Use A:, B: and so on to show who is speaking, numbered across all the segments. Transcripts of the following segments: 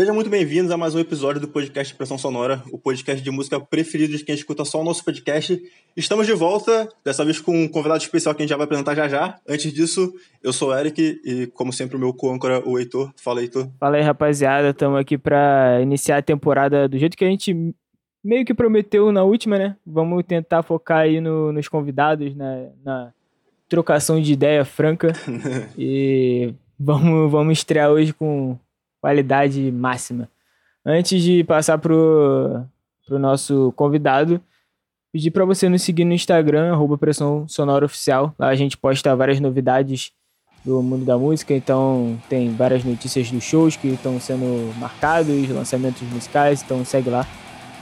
A: Sejam muito bem-vindos a mais um episódio do podcast Pressão Sonora, o podcast de música preferido de quem escuta só o nosso podcast. Estamos de volta, dessa vez com um convidado especial que a gente já vai apresentar já já. Antes disso, eu sou o Eric e, como sempre, o meu co-âncora, o Heitor. Fala, Heitor.
B: Fala aí, rapaziada. Estamos aqui para iniciar a temporada do jeito que a gente meio que prometeu na última, né? Vamos tentar focar aí no, nos convidados, né? na trocação de ideia franca. e vamos, vamos estrear hoje com qualidade máxima. Antes de passar pro, pro nosso convidado, pedir para você nos seguir no Instagram, arroba Pressão Sonora Oficial. Lá a gente posta várias novidades do mundo da música, então tem várias notícias dos shows que estão sendo marcados, lançamentos musicais, então segue lá.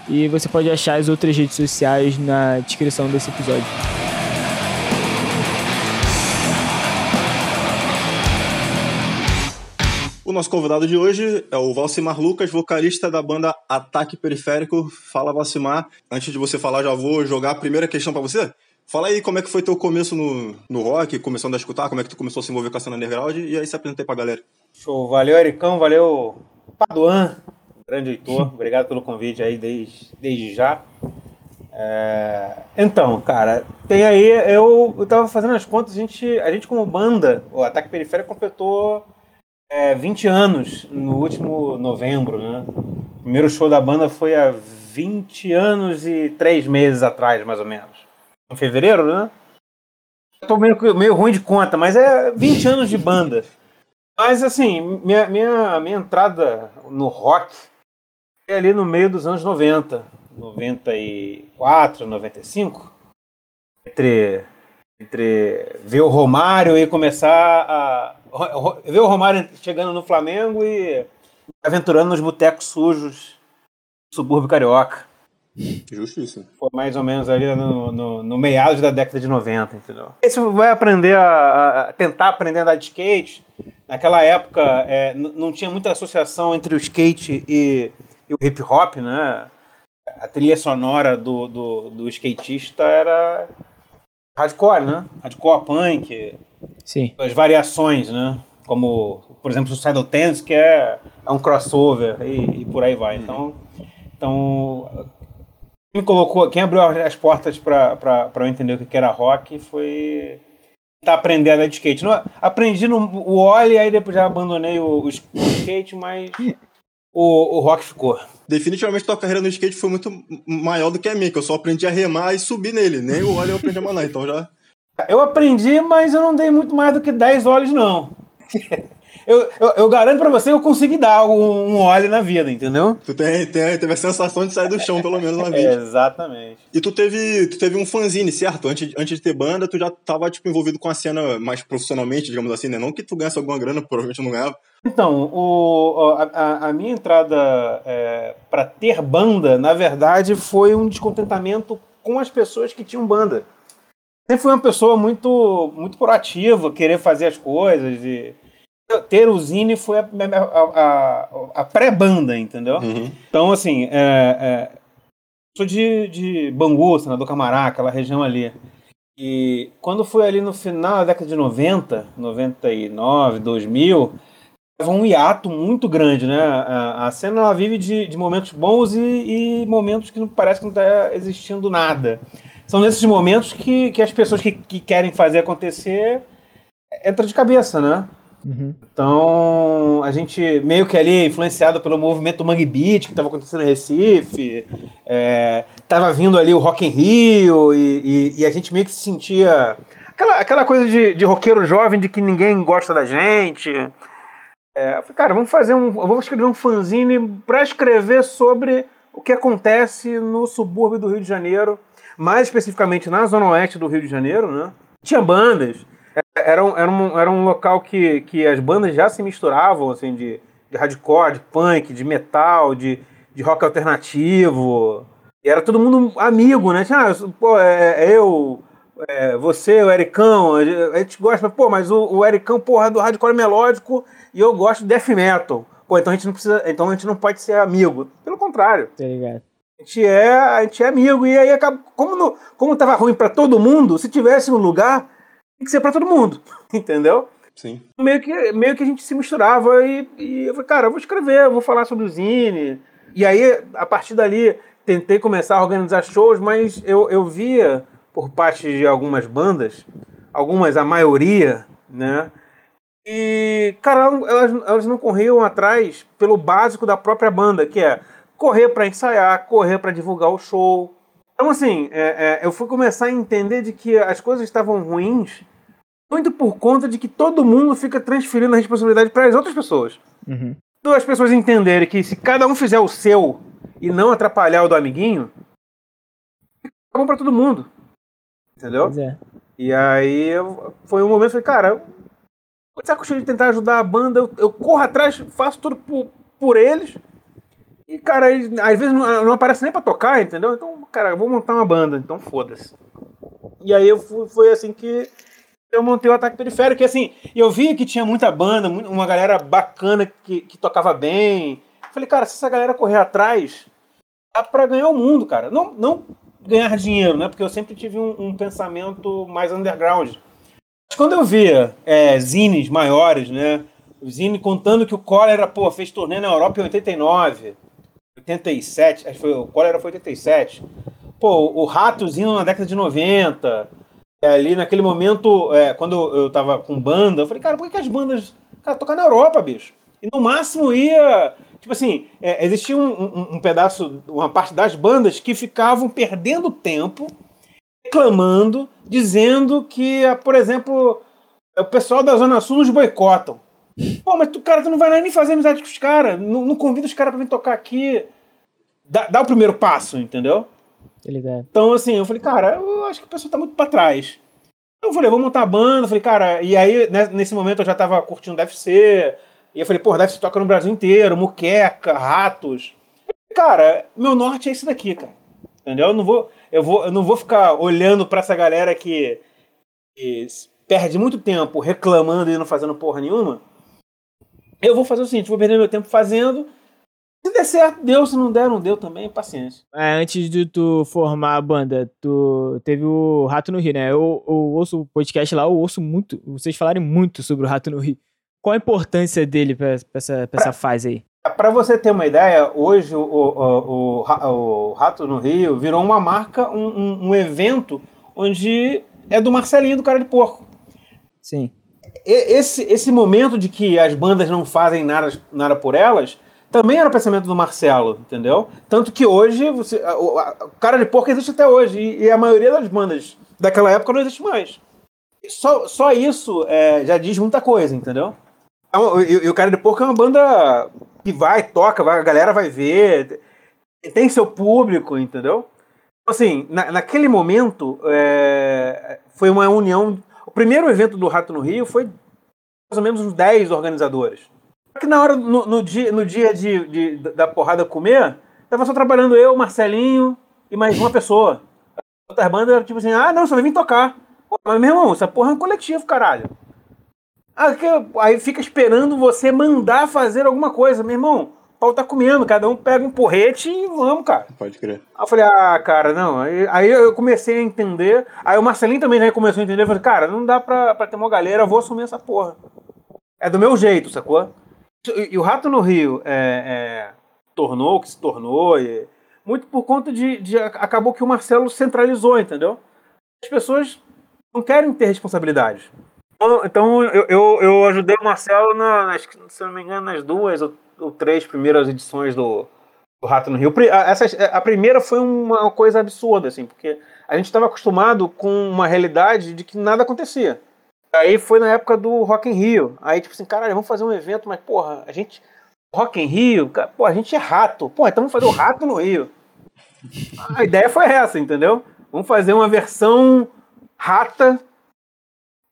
B: E você pode achar as outras redes sociais na descrição desse episódio.
A: Nosso convidado de hoje é o Valcimar Lucas, vocalista da banda Ataque Periférico. Fala, Valcimar. Antes de você falar, já vou jogar a primeira questão para você. Fala aí como é que foi teu começo no, no rock, começando a escutar, como é que tu começou a se envolver com a cena underground, e aí se apresentei pra galera.
C: Show, valeu Ericão, valeu Paduan, grande Heitor, obrigado pelo convite aí desde, desde já. É... Então, cara, tem aí, eu, eu tava fazendo as contas, a gente, a gente como banda, o Ataque Periférico completou é, 20 anos no último novembro, né? O primeiro show da banda foi há 20 anos e 3 meses atrás, mais ou menos. Em fevereiro, né? Tô meio, meio ruim de conta, mas é 20 anos de banda. Mas assim, minha, minha, minha entrada no rock é ali no meio dos anos 90, 94, 95. Entre, entre ver o Romário e começar a, ver o Romário chegando no Flamengo e aventurando nos botecos sujos do subúrbio carioca.
A: Justiça.
C: Foi mais ou menos ali no, no, no meados da década de 90, entendeu? Esse vai aprender a, a tentar aprender a andar de skate. Naquela época é, não tinha muita associação entre o skate e, e, o hip hop, né? A trilha sonora do, do, do skatista era hardcore, né? Hardcore punk,
B: Sim.
C: As variações, né? Como, por exemplo, o Saddle Tense, que é, é um crossover e, e por aí vai. Uhum. Então, então quem colocou, quem abriu as portas para eu entender o que era rock foi tá aprendendo a de skate. Não, aprendi no o Oli, aí depois já abandonei o, o skate, mas o, o rock ficou.
A: Definitivamente tua carreira no skate foi muito maior do que a minha, que eu só aprendi a remar e subir nele. Nem o Oli eu aprendi a manar, então já
C: eu aprendi, mas eu não dei muito mais do que 10 olhos, não. eu, eu, eu, garanto pra você que eu consegui dar um, um óleo na vida, entendeu?
A: Tu tem, tem, teve a sensação de sair do chão, pelo menos, na vida.
C: exatamente.
A: E tu teve, tu teve um fanzine, certo? Antes, antes de ter banda, tu já tava, tipo, envolvido com a cena mais profissionalmente, digamos assim, né? Não que tu ganhasse alguma grana, provavelmente não ganhava.
C: Então, o, a, a minha entrada é, para ter banda, na verdade, foi um descontentamento com as pessoas que tinham banda sempre fui uma pessoa muito, muito proativa, querer fazer as coisas. E ter o Zine foi a, a, a, a pré-banda, entendeu? Uhum. Então, assim, é, é, sou de, de Bangu, senador Camará, aquela região ali. E quando foi ali no final da década de 90, 99, 2000, tava um hiato muito grande, né? A, a cena ela vive de, de momentos bons e, e momentos que não parece que não está existindo nada são nesses momentos que, que as pessoas que, que querem fazer acontecer entram de cabeça, né? Uhum. Então, a gente meio que ali influenciado pelo movimento Mangue Beat que estava acontecendo em Recife, estava é, vindo ali o Rock in Rio e, e, e, a gente meio que se sentia aquela, aquela coisa de, de roqueiro jovem de que ninguém gosta da gente. É, falei, cara, vamos fazer um, vamos escrever um fanzine para escrever sobre o que acontece no subúrbio do Rio de Janeiro mais especificamente na zona oeste do Rio de Janeiro, né? Tinha bandas. Era um, era um, era um local que, que as bandas já se misturavam, assim, de, de hardcore, de punk, de metal, de, de rock alternativo. E era todo mundo amigo, né? Tinha, ah, pô, é, é eu, é, você, o Ericão, a gente gosta, pô, mas o, o Ericão, porra, é do hardcore melódico e eu gosto de death metal. Pô, então a gente não precisa, então a gente não pode ser amigo. Pelo contrário.
B: Tá ligado.
C: A gente é, a gente é amigo. E aí, como, no, como tava ruim para todo mundo, se tivesse um lugar, tem que ser para todo mundo. Entendeu?
A: Sim.
C: Meio que, meio que a gente se misturava e, e eu falei, cara, eu vou escrever, eu vou falar sobre o Zine. E aí, a partir dali, tentei começar a organizar shows, mas eu, eu via por parte de algumas bandas, algumas, a maioria, né? E, cara, elas, elas não corriam atrás pelo básico da própria banda, que é correr para ensaiar, correr para divulgar o show. Então, assim, é, é, eu fui começar a entender de que as coisas estavam ruins muito por conta de que todo mundo fica transferindo a responsabilidade para as outras pessoas.
B: Uhum.
C: Então, as pessoas entenderem que se cada um fizer o seu e não atrapalhar o do amiguinho, é bom para todo mundo. Entendeu?
B: É.
C: E aí eu- foi um momento que eu falei, cara, eu saco cheio de tentar ajudar a banda, eu, eu corro atrás, faço tudo por, por eles. E, cara, às vezes não, não aparece nem pra tocar, entendeu? Então, cara, vou montar uma banda, então foda-se. E aí eu fui, foi assim que eu montei o Ataque Periférico, e assim, eu vi que tinha muita banda, uma galera bacana que, que tocava bem. Falei, cara, se essa galera correr atrás, dá pra ganhar o mundo, cara. Não, não ganhar dinheiro, né? Porque eu sempre tive um, um pensamento mais underground. Mas quando eu via é, zines maiores, né? O zine contando que o Cólera, pô, fez turnê na Europa em 89, 87, acho que foi, o Cólera foi 87. Pô, o Ratozinho na década de 90. é, ali naquele momento, é, quando eu tava com banda, eu falei, cara, por que, que as bandas. Cara, tocar na Europa, bicho. E no máximo ia. Tipo assim, é, existia um, um- um pedaço, uma parte das bandas que ficavam perdendo tempo reclamando, dizendo que, por exemplo, o pessoal da Zona Sul nos boicotam. Pô, mas tu, cara, tu não vai nem fazer amizade com os caras, não, não convida os caras pra vir tocar aqui. Dá, dá o primeiro passo, entendeu?
B: Ligado?
C: Então, assim, eu falei, cara, eu acho que o pessoal tá muito pra trás. Eu falei, vou montar a banda, eu falei, cara, e aí, né, nesse momento eu já tava curtindo DFC, e eu falei, pô, DFC toca no Brasil inteiro, Muqueca, Ratos. Cara, meu norte é esse daqui, cara. Entendeu? Eu não vou, eu vou, eu não vou ficar olhando pra essa galera que, que perde muito tempo reclamando e não fazendo porra nenhuma. Eu vou fazer o seguinte, vou perder meu tempo fazendo. Se der certo, deu. Se não der, não deu também, paciência.
B: É, antes de tu formar a banda, tu teve o Rato no Rio, né? Eu, eu ouço o podcast lá, eu ouço muito, vocês falarem muito sobre o Rato no Rio. Qual a importância dele pra, pra essa, pra essa fase aí?
C: Para você ter uma ideia, hoje o, o, o, o Rato no Rio virou uma marca, um, um- um evento onde é do Marcelinho do Cara de Porco.
B: Sim.
C: Esse, esse momento de que as bandas não fazem nada, nada por elas também era o pensamento do Marcelo, entendeu? Tanto que hoje você, o, a- Cara de Porco existe até hoje e, e a maioria das bandas daquela época não existe mais. Só, só isso é, já diz muita coisa, entendeu? É E, e o Cara de Porco é uma banda que vai, toca, vai, a galera vai ver, tem seu público, entendeu? Assim, na- naquele momento, é, foi uma união. Primeiro evento do Rato no Rio foi mais ou menos uns 10 organizadores. Só que na hora, no, no dia, no dia de, de- da porrada comer, tava só trabalhando eu, Marcelinho e mais uma pessoa. Outras bandas eram tipo assim, ah, não, só vir tocar. Pô, mas meu irmão, essa porra é um coletivo, caralho. Ah, Aí fica esperando você mandar fazer alguma coisa. Meu irmão, pau tá comendo, cada um pega um porrete e vamos, cara.
A: Pode crer.
C: Aí eu falei, ah, cara, não. Aí, aí eu comecei a entender. Aí o Marcelinho também já começou a entender. Eu falei, cara, não dá pra, pra ter uma galera, eu vou assumir essa porra. É do meu jeito, sacou? E, e o Rato no Rio é, é, tornou o que se tornou, e- muito por conta de, de. Acabou que o Marcelo centralizou, entendeu? As pessoas não querem ter responsabilidade. Então, Então eu, eu, eu ajudei o Marcelo, na, nas, se não me engano, nas duas ou, ou três primeiras edições do, do Rato no Rio. Essa, a primeira foi uma coisa absurda, assim, porque a gente estava acostumado com uma realidade de que nada acontecia. Aí foi na época do Rock in Rio. Aí, tipo assim, caralho, vamos fazer um evento, mas, porra, a gente. Rock in Rio, cara, pô, a gente é rato. Pô, então vamos fazer o rato no Rio. A ideia foi essa, entendeu? Vamos fazer uma versão rata,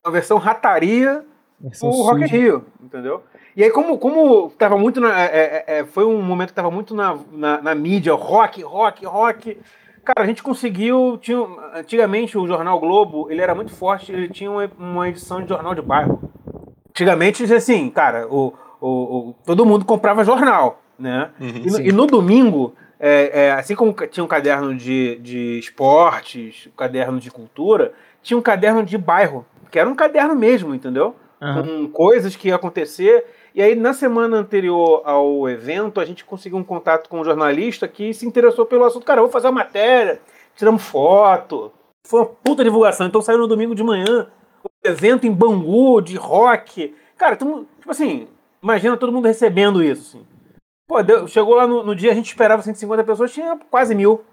C: uma versão rataria
B: Versão
C: o Rock in. Rio, entendeu? E aí, como, como tava muito na. é, é, é, foi um momento que tava muito na, na, na mídia, rock, rock, rock. Cara, a gente conseguiu. Tinha, antigamente o Jornal Globo, ele era muito forte, ele tinha uma, uma edição de jornal de bairro. Antigamente, assim, cara, o, o, o- todo mundo comprava jornal, né? e, no, e no domingo, é, é, assim como tinha um caderno de, de esportes, um caderno de cultura, tinha um caderno de bairro, que era um caderno mesmo, entendeu? uhum. com coisas que ia acontecer. E aí, na semana anterior ao evento, a gente conseguiu um contato com um jornalista que se interessou pelo assunto. Cara, eu vou fazer uma matéria, tiramos foto. Foi uma puta divulgação. Então saiu no domingo de manhã, um evento em Bangu, de rock. Cara, tipo assim, imagina todo mundo recebendo isso. Assim. Pô, deu, chegou lá no, no, dia, a gente esperava 150 pessoas, tinha quase mil.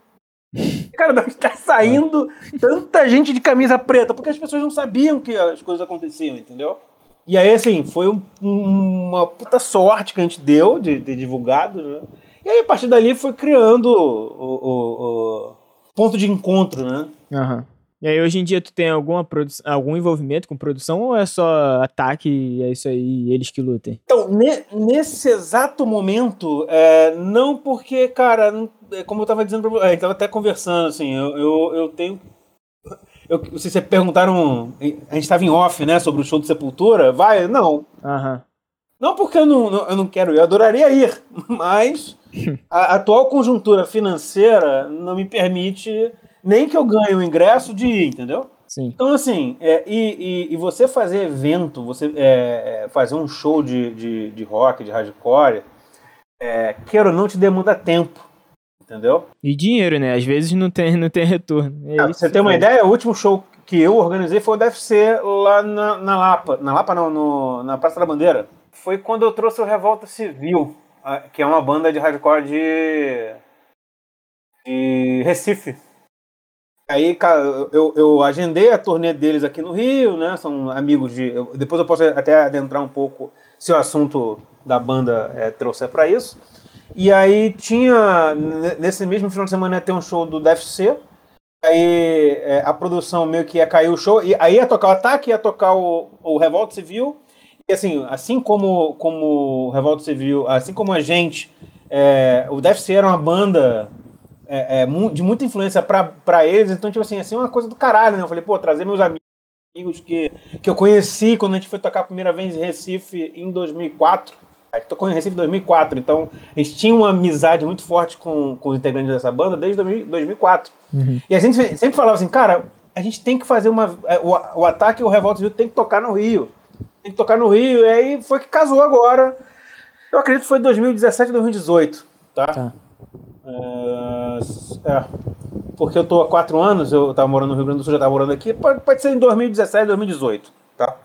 C: Cara, da onde tá saindo tanta gente de camisa preta? Porque as pessoas não sabiam que as coisas aconteciam, entendeu? E aí, assim, foi um, uma puta sorte que a gente deu de ter divulgado, né? E aí, a partir dali, foi criando o, o, o ponto de encontro, né?
B: Aham. Uhum. E aí, hoje em dia, tu tem alguma algum envolvimento com produção ou é só ataque e é isso aí, eles que lutem?
C: Então, ne nesse exato momento, é, não porque, cara, é, como eu tava dizendo pra você, é, tava até conversando, assim, eu, eu, eu tenho. Eu, se vocês perguntaram, a gente estava em off, né, sobre o show de Sepultura, vai? Não.
B: Uhum.
C: Não porque eu não, eu não quero ir, eu adoraria ir, mas a atual conjuntura financeira não me permite nem que eu ganhe o ingresso de ir, entendeu?
B: Sim.
C: Então, assim, é, e, e, e, você fazer evento, você é, é, fazer um show de, de, de rock, de hardcore, é, queira ou não te demanda tempo, entendeu?
B: E dinheiro, né? Às vezes não tem, não tem retorno.
C: É ah, você tem uma ideia? O último show que eu organizei foi o DFC lá na, na Lapa. Na Lapa, não, no, na Praça da Bandeira. Foi quando eu trouxe o Revolta Civil, que é uma banda de hardcore de, de Recife. Aí, cara, eu, eu agendei a turnê deles aqui no Rio, né? São amigos de. Eu, depois eu posso até adentrar um pouco se o assunto da banda é, trouxer para isso. E aí tinha. Nesse mesmo final de semana ia ter um show do DFC. Aí é, a produção meio que ia cair o show. E aí ia tocar o ataque, ia tocar o, o Revolta Civil. E assim, assim como, como o Revolta Civil, assim como a gente, é, o DFC era uma banda é, é, de muita influência para eles, então, tipo assim, assim, uma coisa do caralho, né? Eu falei, pô, trazer meus amigos que, que eu conheci quando a gente foi tocar a primeira vez em Recife em 2004. Gente tocou em Recife em 2004, então a gente tinha uma amizade muito forte com, com os integrantes dessa banda desde 2004. Uhum. E a gente sempre falava assim, cara, a gente tem que fazer uma. É, o, o ataque e o Revolta Rio tem que tocar no Rio. Tem que tocar no Rio, e aí foi que casou agora. Eu acredito que foi 2017, 2018. Tá? tá. É, é, porque eu tô há quatro anos, eu tava morando no Rio Grande do Sul, já tava morando aqui, pode, pode ser em 2017, 2018, tá?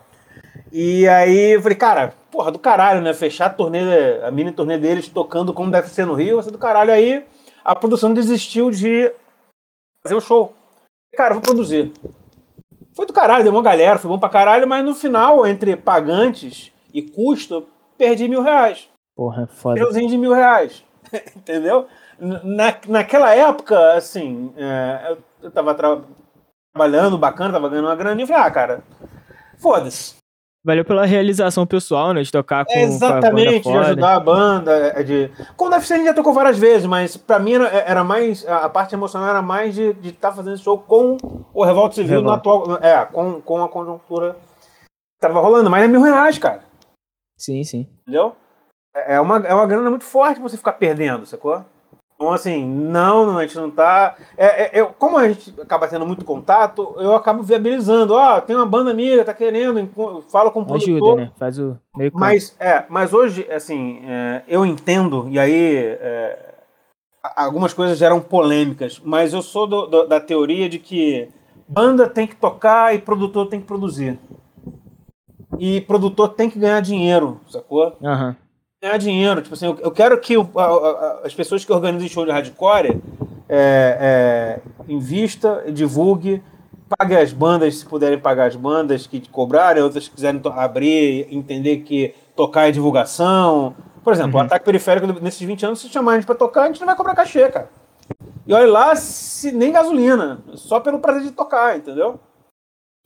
C: E aí eu falei, cara, porra, do caralho, né? Fechar a turnê, a mini turnê deles tocando como deve ser no Rio, vai ser do caralho. Aí a produção desistiu de fazer o show. Cara, vou produzir. Foi do caralho, deu uma galera, foi bom pra caralho, mas no final, entre pagantes e custo, perdi mil reais.
B: Porra, foda.
C: Euzinho de mil reais. Entendeu? Na, naquela época, assim, é, eu tava tra trabalhando bacana, tava ganhando uma grana e falei, ah, cara, foda-se.
B: Valeu pela realização pessoal, né? De tocar com,
C: é exatamente, com a de ajudar a banda. É de... Com o UFC a gente já tocou várias vezes, mas pra mim era, era mais. A parte emocional era mais de estar tá fazendo show com o Revolta Civil no atual. É, com, com a conjuntura que tava rolando. Mas é mil reais, cara.
B: Sim, sim.
C: Entendeu? É, é uma, é uma grana muito forte pra você ficar perdendo, sacou? Então, assim, não, a gente não tá. É, é, eu, como a gente acaba tendo muito contato, eu acabo viabilizando. Ó, oh, tem uma banda amiga, tá querendo, fala com o
B: produtor. Ajuda, né? Faz o meio
C: mas, é, mas hoje, assim, é, eu entendo, e aí é, algumas coisas geram polêmicas, mas eu sou do, do, da teoria de que banda tem que tocar e produtor tem que produzir. E produtor tem que ganhar dinheiro, sacou?
B: Aham. Uhum
C: ganhar dinheiro. Tipo assim, eu, quero que o, a, a, as pessoas que organizam show de hardcore é, é, invista, divulgue, pague as bandas, se puderem pagar as bandas que cobrarem, outras que quiserem abrir, entender que tocar é divulgação. Por exemplo, uhum. o ataque periférico nesses 20 anos, se chamar a gente pra tocar, a gente não vai cobrar cachê, cara. E olha lá, se nem gasolina, só pelo prazer de tocar, entendeu?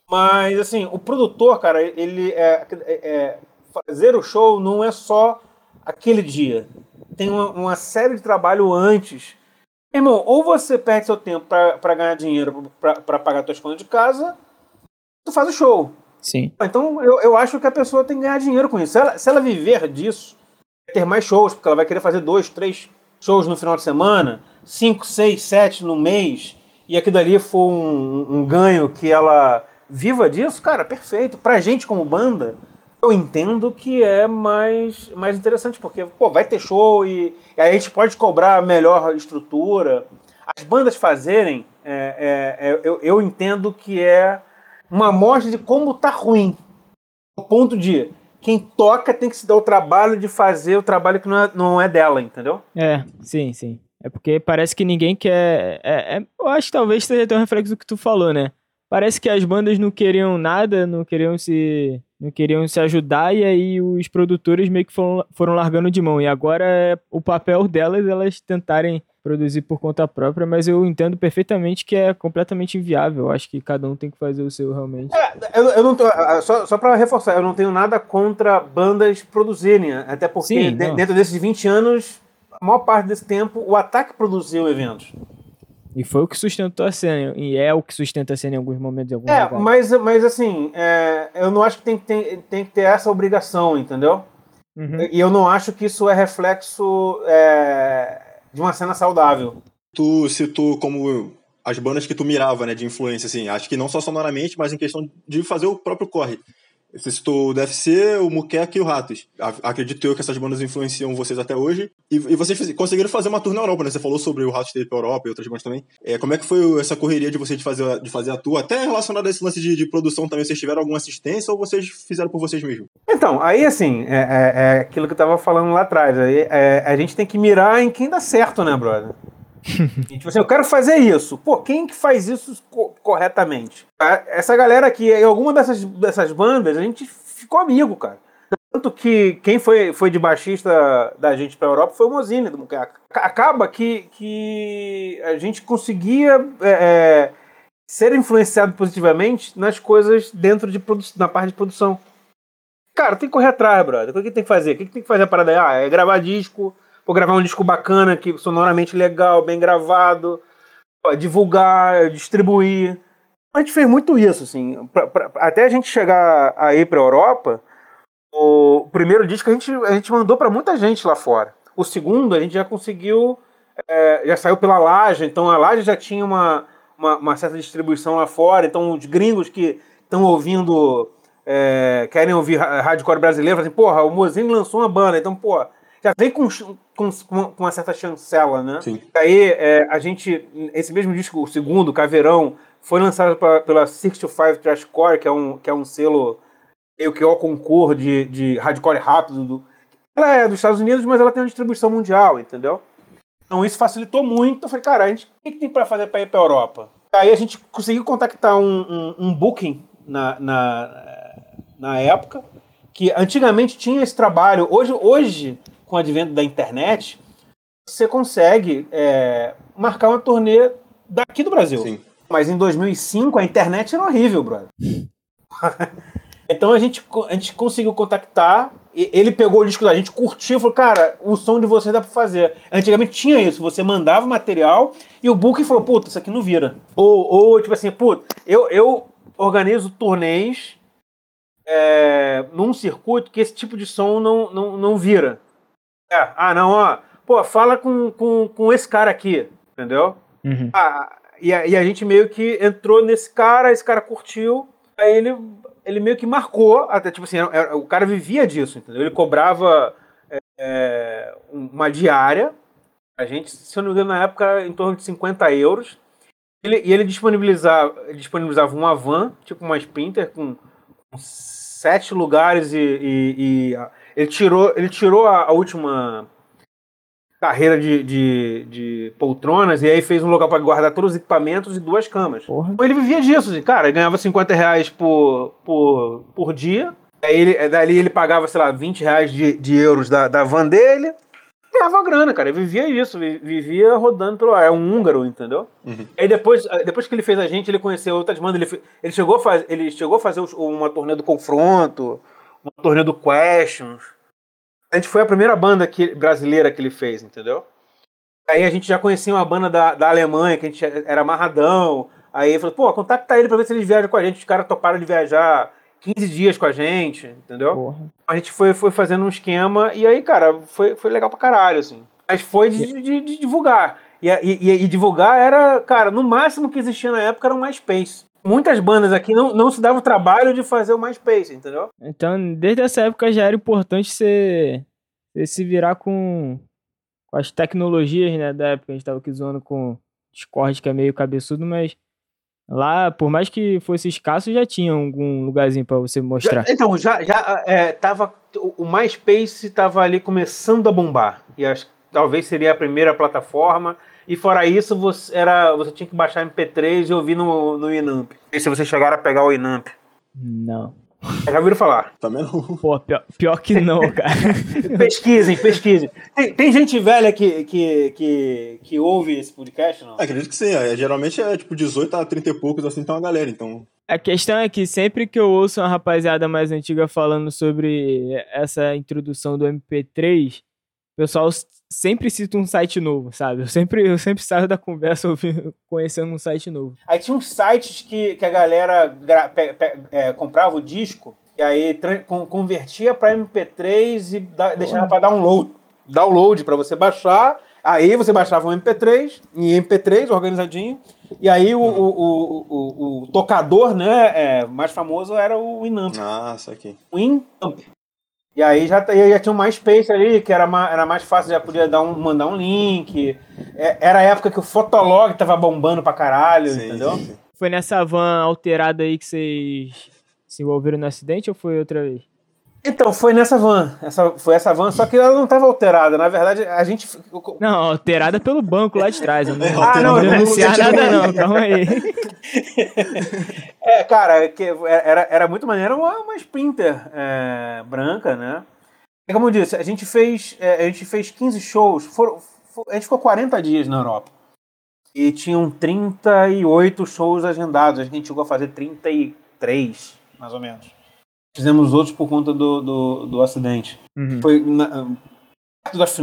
C: Mas, assim, o produtor, cara, ele é, é, é fazer o show não é só aquele dia. Tem uma, uma série de trabalho antes. Irmão, ou você perde seu tempo para ganhar dinheiro para pagar suas contas de casa, tu faz o show.
B: Sim.
C: Então eu, eu acho que a pessoa tem que ganhar dinheiro com isso. Se ela, se ela viver disso, ter mais shows, porque ela vai querer fazer dois, três shows no final de semana, cinco, seis, sete no mês, e aquilo ali for um, um ganho que ela viva disso, cara, perfeito. Pra gente como banda, eu entendo que é mais, mais interessante, porque pô, vai ter show e, e a gente pode cobrar melhor estrutura. As bandas fazerem, é, é, é, eu, eu entendo que é uma amostra de como tá ruim. O ponto de quem toca tem que se dar o trabalho de fazer o trabalho que não é, não é dela, entendeu?
B: É, sim, sim. É porque parece que ninguém quer. É, é, eu acho que talvez seja até um reflexo do que tu falou, né? Parece que as bandas não queriam nada, não queriam se não queriam se ajudar e aí os produtores meio que foram, foram largando de mão. E agora é o papel delas elas tentarem produzir por conta própria, mas eu entendo perfeitamente que é completamente inviável. Eu acho que cada um tem que fazer o seu realmente.
C: É, eu, eu, não tô, só, só para reforçar, eu não tenho nada contra bandas produzirem, até porque Sim, dentro desses 20 anos, a maior parte desse tempo, o ataque produziu eventos.
B: E foi o que sustentou a cena, e é o que sustenta a cena em alguns momentos. Em alguns
C: é, mas, mas assim, é, eu não acho que tem, tem, tem que ter essa obrigação, entendeu? Uhum. E eu não acho que isso é reflexo é, de uma cena saudável.
A: Tu citou como as bandas que tu mirava, né, de influência, assim, acho que não só sonoramente, mas em questão de fazer o próprio corre. Você citou o DFC, o Muqueca e o Ratos. Acredito eu que essas bandas influenciam vocês até hoje. E, e vocês conseguiram fazer uma tour na Europa, né? Você falou sobre o Ratos ter para Europa e outras bandas também. É, como é que foi essa correria de vocês de fazer, de fazer a tour? Até relacionado a esse lance de, de produção também, vocês tiveram alguma assistência ou vocês fizeram por vocês mesmos?
C: Então, aí assim, é, é, é aquilo que eu tava falando lá atrás. Aí, é, a gente tem que mirar em quem dá certo, né, brother? e, tipo assim, eu quero fazer isso. Pô, quem que faz isso co corretamente? Essa galera aqui, em alguma dessas, dessas bandas, a gente ficou amigo, cara. Tanto que quem foi, foi de baixista da gente pra Europa foi o Mozini do Mucaca. Acaba que, que a gente conseguia é, é, ser influenciado positivamente nas coisas dentro de na parte de produção. Cara, tem que correr atrás, brother. O que tem que fazer? O que tem que fazer a parada? Ah, é gravar disco, Vou gravar um disco bacana, que sonoramente legal, bem gravado, divulgar, distribuir. A gente fez muito isso, assim. Pra, pra, até a gente chegar aí pra Europa, o primeiro disco a gente, a gente mandou para muita gente lá fora. O segundo a gente já conseguiu, é, já saiu pela Laje, então a Laje já tinha uma, uma, uma, certa distribuição lá fora, então os gringos que estão ouvindo, é, querem ouvir hardcore brasileiro, falam assim, porra, o Mozinho lançou uma banda, então, porra, já vem com, com, com uma certa chancela, né? Sim. Aí é, a gente, esse mesmo disco, o segundo, Caveirão, foi lançado pra, pela 65 Trashcore, que é um, que é um selo meio que ao concurso de, de hardcore rápido. Do, ela é dos Estados Unidos, mas ela tem uma distribuição mundial, entendeu? Então isso facilitou muito. Eu falei, cara, a gente, o que tem para fazer para ir para Europa? Aí a gente conseguiu contactar um, um, um booking na, na, na época, que antigamente tinha esse trabalho. Hoje, hoje com o advento da internet, você consegue é, marcar uma turnê daqui do Brasil. Sim. Mas em 2005 a internet era horrível, brother. então a gente, a gente conseguiu contactar. Ele pegou o disco da gente, curtiu, falou: Cara, o som de vocês dá pra fazer. Antigamente tinha isso, você mandava o material e o Booking falou: Puta, isso aqui não vira. Ou, ou tipo assim, puta, eu, eu organizo turnês é, num circuito que esse tipo de som não, não, não vira. É, ah, não, ó. Pô, fala com, com, com esse cara aqui, entendeu? Uhum. Ah, e, a, e a gente meio que entrou nesse cara, esse cara curtiu, aí ele, ele meio que marcou, até tipo assim, era, o cara vivia disso, entendeu? Ele cobrava é, é uma diária, a gente, se eu não me engano, na época, em torno de 50 euros. Ele, e ele disponibilizava, ele disponibilizava uma van, tipo uma Sprinter, com, com sete lugares e, e, e ele tirou, ele tirou a, a última carreira de, de, de, poltronas e aí fez um local para guardar todos os equipamentos e duas camas. Porra. Ele vivia disso, assim, cara, ele ganhava 50 reais por, por, por dia. Aí ele, dali ele pagava, sei lá, 20 reais de, de euros da, da van dele. Ganhava grana, cara. Ele vivia isso, vivia rodando pelo ar. É um húngaro, entendeu? Uhum. Aí depois, depois que ele fez a gente, ele conheceu outras bandas. Ele, ele, chegou, a faz, ele chegou a fazer uma turnê do confronto uma turnê do Questions. A gente foi a primeira banda que, brasileira que ele fez, entendeu? Aí a gente já conhecia uma banda da, da Alemanha, que a gente era amarradão. Aí ele falou, pô, contacta ele pra ver se eles viajam com a gente. Os caras toparam de viajar 15 dias com a gente, entendeu? Porra. A gente foi, foi fazendo um esquema e aí, cara, foi, foi legal pra caralho, assim. Mas foi de, de, de divulgar. E, e, e, divulgar era, cara, no máximo que existia na época era um MySpace. Muitas bandas aqui não, não se davam o trabalho de fazer o MySpace, entendeu?
B: Então, desde essa época já era importante você, você se virar com, com as tecnologias, né, da época. A gente tava aqui zoando com Discord, que é meio cabeçudo, mas lá, por mais que fosse escasso, já tinha algum lugarzinho para você mostrar.
C: Já, então, já, já é, tava. O MySpace tava ali começando a bombar. E acho talvez seria a primeira plataforma. E fora isso, você, era, você tinha que baixar MP3 e ouvir no, no Inamp. E se você chegar a pegar o Inamp.
B: Não.
C: Já ouviram falar?
A: Também não.
B: Pô, pior, pior que não, cara.
C: pesquisem, pesquisem. Tem, tem, gente velha que, que, que, que ouve esse podcast, não?
A: É, acredito que sim. É, geralmente é tipo 18 a 30 e poucos, assim, tem uma galera, então.
B: A questão é que sempre que eu ouço uma rapaziada mais antiga falando sobre essa introdução do MP3, o pessoal sempre cita um site novo, sabe? Eu sempre, eu sempre saio da conversa ouvindo, conhecendo um site novo.
C: Aí tinha uns sites que, que a galera gra, pe, pe, é, comprava o disco e aí convertia para MP3 e da, deixava para download. Download para você baixar. Aí você baixava um MP3, em MP3 organizadinho, e aí o, o, o, o, o tocador né, é, mais famoso era o Winamp.
A: Ah, isso aqui.
C: Winamp. E aí já, já tinha um MySpace ali, que era, mais, era mais fácil, já podia dar um, mandar um link. É, era a época que o Fotolog tava bombando pra caralho, sim, entendeu? Sim.
B: Foi nessa van alterada aí que vocês se envolveram no acidente ou foi outra vez?
C: Então, foi nessa van. Essa, foi essa van, só que ela não estava alterada. Na verdade, a gente.
B: Não, alterada pelo banco lá de trás. Não, ah, não, não denunciar nada, não. Calma aí.
C: é, cara, que era, era muito maneiro uma, uma Sprinter é, branca, né? E como eu disse, a gente fez, é, a gente fez 15 shows. For, for, a gente ficou 40 dias na Europa. E tinham 38 shows agendados. A gente chegou a fazer 33, mais ou menos. Fizemos outros por conta do, do, do acidente. Uhum. Foi na,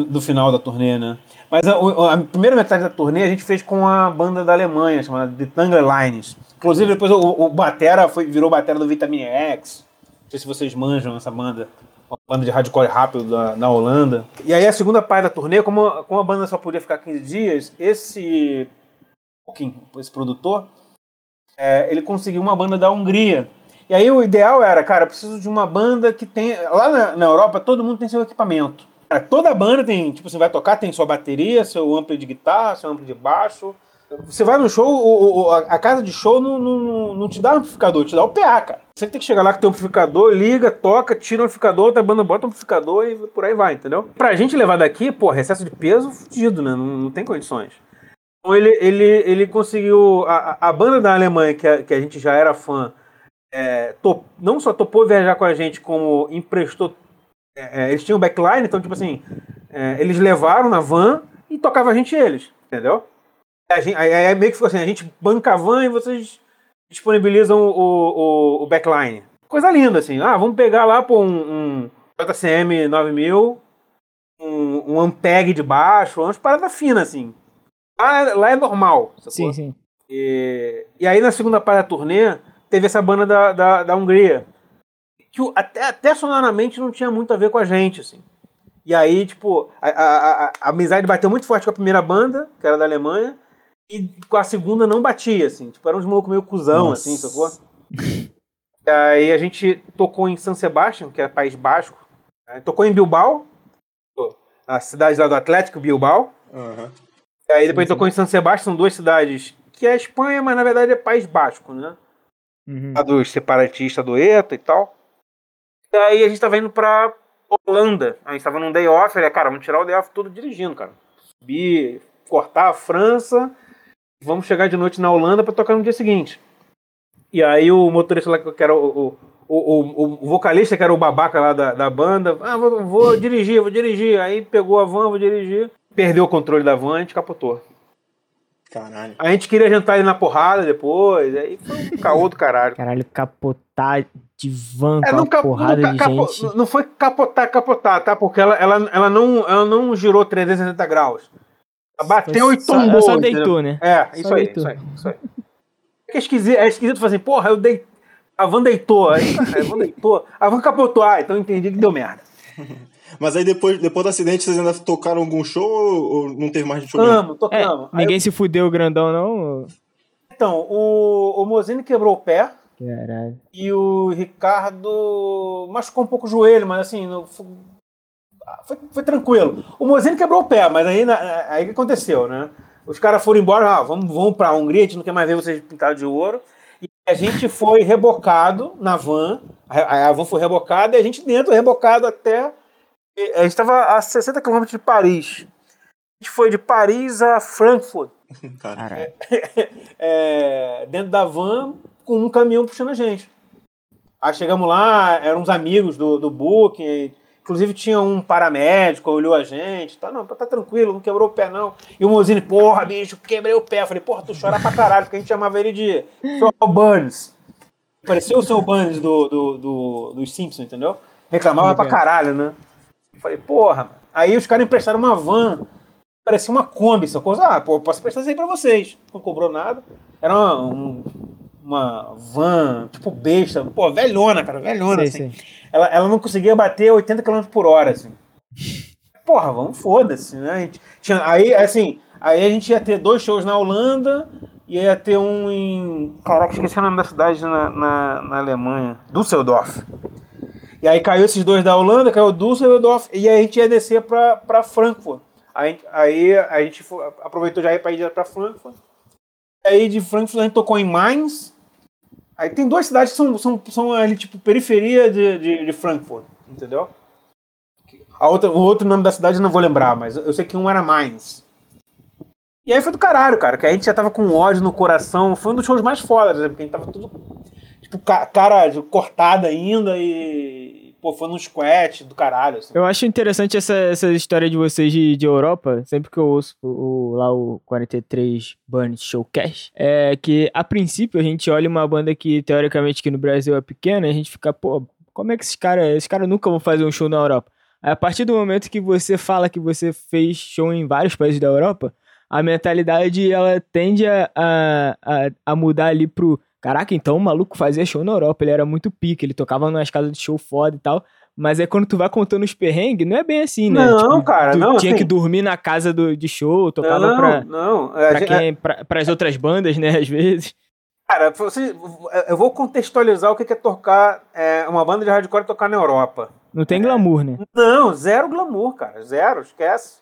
C: do final da turnê, né? Mas a, a, primeira metade da turnê a gente fez com a banda da Alemanha, chamada The Tangler Lines. Inclusive, depois o, o Batera foi, virou Batera do Vitamine X. Não sei se vocês manjam essa banda. Uma banda de hardcore rápido da, na Holanda. E aí, a segunda parte da turnê, como, como a banda só podia ficar 15 dias, esse, esse produtor, é, ele conseguiu uma banda da Hungria e aí o ideal era, cara, preciso de uma banda que tem. Lá na, na Europa, todo mundo tem seu equipamento. Toda banda tem, tipo, você vai tocar, tem sua bateria, seu amplo de guitarra, seu amplo de baixo. Você vai no show, o, o, a casa de show não, não, não te dá amplificador, te dá o PA, cara. Você tem que chegar lá com o amplificador, liga, toca, tira o amplificador, outra banda bota o amplificador e por aí vai, entendeu? Pra gente levar daqui, pô, recesso de peso fudido, né? Não, não tem condições. Então ele, ele, ele conseguiu. A, a banda da Alemanha, que a, que a gente já era fã, é, top, não só topou viajar com a gente, como emprestou. É, é eles tinham backline, então, tipo assim, é, eles levaram na van e tocava a gente eles, entendeu? Aí, aí meio que ficou assim: a gente banca a van e vocês disponibilizam o, o, o backline. Coisa linda, assim. Ah, vamos pegar lá por um, um JCM 9000, um, um Ampeg de baixo, umas paradas finas, assim. Lá, lá é normal.
B: Sacou? Sim, sim.
C: E, e aí na segunda parte da turnê, teve essa banda da, da, da Hungria. Que até, até sonoramente não tinha muito a ver com a gente, assim. E aí, tipo, a, a, a, a amizade bateu muito forte com a primeira banda, que era da Alemanha, e com a segunda não batia, assim. Tipo, era uns malucos meio cuzão, Nossa. assim, sacou? E aí a gente tocou em San Sebastián, que é País Basco. Tocou em Bilbao, a cidade lá do Atlético, Bilbao. Uhum. E aí depois sim, tocou sim. em San Sebastián, são duas cidades que é Espanha, mas na verdade é País Basco, né? Uhum. a dos separatistas do ETA e tal. E aí a gente tava indo pra Holanda. A gente tava num day off, falei, cara, vamos tirar o day off tudo dirigindo, cara. Subir, cortar a França, vamos chegar de noite na Holanda para tocar no dia seguinte. E aí o motorista lá, que era o, o, o, o vocalista, que era o babaca lá da, da banda, ah, vou, vou dirigir, vou dirigir. Aí pegou a van, vou dirigir. Perdeu o controle da van e capotou.
A: Caralho.
C: A gente queria jantar ele na porrada depois, aí foi um caô do caralho.
B: Caralho, capotar de van é, cap, porrada não, de capo, gente.
C: Não foi capotar, capotar, tá? Porque ela, ela, ela, não, ela não girou 360 graus. Ela bateu foi e tombou. Ela
B: só deitou, né?
C: É, isso aí, isso aí, isso aí, É esquisito, é esquisito fazer assim, porra, eu dei. A van deitou, aí, a van deitou, a van capotou, ah, então eu entendi que deu merda.
A: Mas aí depois, depois do acidente, vocês ainda tocaram algum show ou não teve mais de show?
C: Tocamos, tocamos.
B: É, ninguém eu... se fudeu grandão, não?
C: então, o, o Mozini quebrou o pé.
B: Caralho.
C: E o Ricardo machucou um pouco o joelho, mas assim, não, foi, foi, tranquilo. O Mozini quebrou o pé, mas aí, aí o que aconteceu, né? Os caras foram embora, ah, vamos, vamos pra Hungria, a gente não quer mais ver vocês pintados de ouro. E a gente foi rebocado na van, a, a van foi rebocada e a gente dentro, rebocado até. A gente estava a 60 quilômetros de Paris. A gente foi de Paris a Frankfurt.
B: Caralho.
C: É, dentro da van, com um caminhão puxando a gente. Aí chegamos lá, eram uns amigos do, do Booking, inclusive tinha um paramédico, olhou a gente, tá, não, tá tranquilo, não quebrou o pé não. E o Mozini, porra, bicho, quebrei o pé. Eu falei, porra, tu chora pra caralho, porque a gente chamava ele de Phil Burns. Parecia o seu Burns do, do, do, do Simpsons, entendeu? Reclamava pra caralho, né? Eu falei, porra, aí os caras emprestaram uma van, parecia uma Kombi, essa coisa, ah, pô, posso prestar isso aí pra vocês. Não cobrou nada. Era uma, um, uma van, tipo besta, pô, velhona, cara, velhona, sei, assim. Sei. Ela, ela não conseguia bater 80 km por hora, assim. Porra, vamos, foda-se, né? A gente tinha, aí, assim, aí a gente ia ter dois shows na Holanda e ia ter um em. Caraca, esqueci o nome da cidade na, na, na Alemanha. Düsseldorf. E aí caiu esses dois da Holanda, caiu Düsseldorf, e aí a gente ia descer pra Frankfurt. Aí, aí a gente foi, aproveitou já pra ir pra Frankfurt. Aí de Frankfurt a gente tocou em Mainz. Aí tem duas cidades que são, são, são ali, tipo, periferia de, de, de Frankfurt, entendeu? A outra, o outro nome da cidade eu não vou lembrar, mas eu sei que um era Mainz. E aí foi do caralho, cara, que a gente já tava com ódio no coração. Foi um dos shows mais fodas, né? Porque a gente tava tudo, tipo, cara cortada ainda e pô, foi num squat do caralho. Assim.
B: Eu acho interessante essa, essa história de vocês de, de Europa, sempre que eu ouço o, lá o 43 Burn Showcast, é que a princípio a gente olha uma banda que teoricamente aqui no Brasil é pequena e a gente fica, pô, como é que esses caras, esses caras nunca vão fazer um show na Europa? A partir do momento que você fala que você fez show em vários países da Europa, a mentalidade ela tende a, a, a mudar ali pro Caraca, então o maluco fazia show na Europa, ele era muito pica, ele tocava nas casas de show foda e tal. Mas é quando tu vai contando os perrengues, não é bem assim, né?
C: Não, tipo, cara,
B: tu
C: não.
B: Tinha
C: assim...
B: que dormir na casa do, de show, tocava
C: não,
B: pra,
C: não,
B: pra, gente... quem, pra, pras outras bandas, né, às vezes.
C: Cara, você, eu vou contextualizar o que é tocar é, uma banda de hardcore tocar na Europa.
B: Não tem glamour, né?
C: Não, zero glamour, cara. Zero, esquece.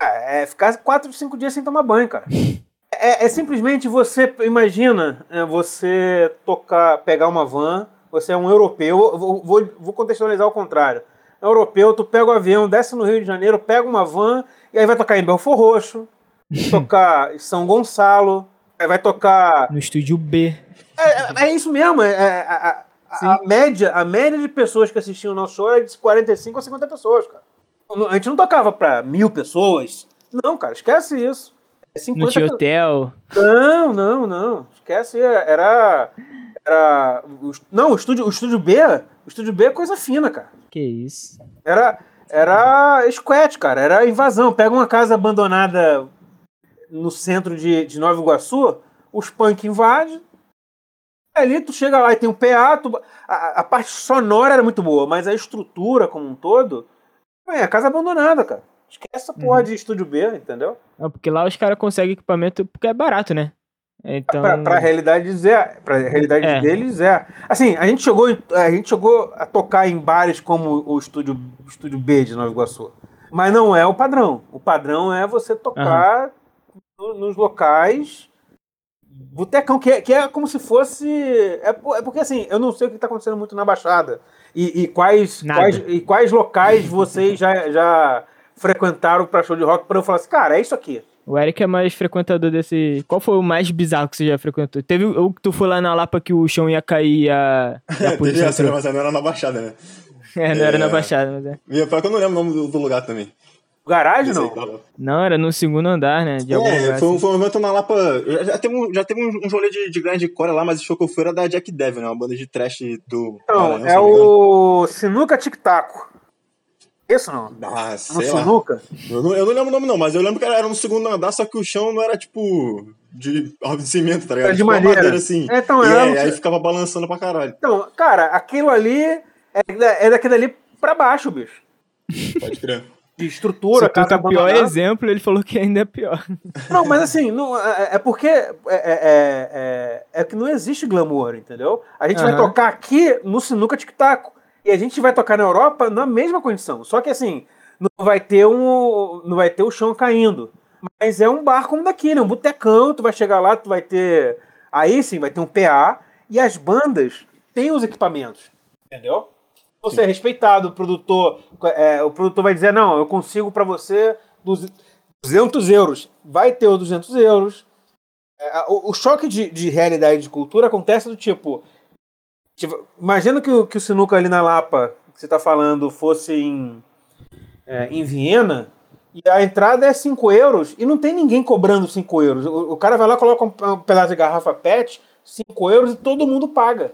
C: É, é ficar quatro, cinco dias sem tomar banho, cara. É, é, simplesmente você, imagina, é, você tocar, pegar uma van, você é um europeu, vou, vou, vou contextualizar ao contrário. É europeu, tu pega o avião, desce no Rio de Janeiro, pega uma van, e aí vai tocar em Belfor Roxo, tocar em São Gonçalo, aí vai tocar...
B: No estúdio B.
C: É, é, é isso mesmo, é, é a, a, a, média, a média de pessoas que assistiam o nosso show era de 45 a 50 pessoas, cara. A gente não tocava para mil pessoas. Não, cara, esquece isso.
B: 50... Não tinha hotel?
C: Não, não, não. Esquece, era. Era. Não, o estúdio, o estúdio B. O estúdio B é coisa fina, cara.
B: Que isso.
C: Era. Era squat, cara. Era invasão. Pega uma casa abandonada no centro de, de Nova Iguaçu, os punk invadem. Ali tu chega lá e tem um PA, tu, a, a, parte sonora era muito boa, mas a estrutura como um todo, é a casa abandonada, cara. Esquece essa porra uhum. de estúdio B, entendeu?
B: Não, porque lá os caras conseguem equipamento porque é barato, né? Então...
C: Pra, pra realidade é. Pra realidade é. deles é. Assim, a gente, chegou, a gente chegou a tocar em bares como o estúdio, o estúdio B de Nova Iguaçu. Mas não é o padrão. O padrão é você tocar uhum. no, nos locais. Botecão, que é, que é como se fosse. É, é porque assim, eu não sei o que está acontecendo muito na Baixada. E, e quais, quais, e quais locais vocês já, já frequentaram pra show de rock pra eu falar assim, cara, é isso aqui.
B: O Eric é mais frequentador desse. Qual foi o mais bizarro que você já frequentou? Teve o que tu foi lá na Lapa que o chão ia cair e a.
A: a Teve essa, mas não era na Baixada, né?
B: É, não é... era na Baixada, mas é.
A: Minha pior que eu não lembro o nome do, lugar também.
C: Garagem, não?
B: Não, era no segundo andar, né?
A: De é, foi, assim. foi um evento na Lapa. Já, já teve um, já teve um, um rolê de, de grande core lá, mas o show que eu fui era da Jack Devil, né? Uma banda de trash do.
C: Não, é o Sinuca Tic Taco. Isso não?
A: Ah, sei lá. Sinuca? Eu não, eu não lembro o nome, não, mas eu lembro que era no segundo andar, só que o chão não era tipo de de cimento, tá ligado?
C: Era de tipo, madeira. madeira
A: assim.
C: É, então,
A: e é, aí ficava balançando pra caralho.
C: Então, cara, aquilo ali é, é daquele ali pra baixo, bicho.
A: Pode crer.
C: de estrutura.
B: Se cada o pior exemplo, ele falou que ainda é pior.
C: Não, mas assim, não, é, é porque é, é, é, é, que não existe glamour, entendeu? A gente uhum. vai tocar aqui no Sinuca Tic Taco e a gente vai tocar na Europa na mesma condição. Só que assim, não vai ter um, não vai ter o chão caindo. Mas é um bar como daqui, né? Um botecão, tu vai chegar lá, tu vai ter. Aí sim, vai ter um PA e as bandas têm os equipamentos. Entendeu? Você é respeitado, o produtor, é, o produtor vai dizer: não, eu consigo para você 200 euros. Vai ter os 200 euros. É, o, o, choque de, de realidade de cultura acontece do tipo. Tipo imagina que o, que o sinuca ali na Lapa, que você está falando, fosse em, é, em Viena e a entrada é 5 euros e não tem ninguém cobrando 5 euros. O, o, cara vai lá, coloca um, um pedaço de garrafa PET, 5 euros e todo mundo paga.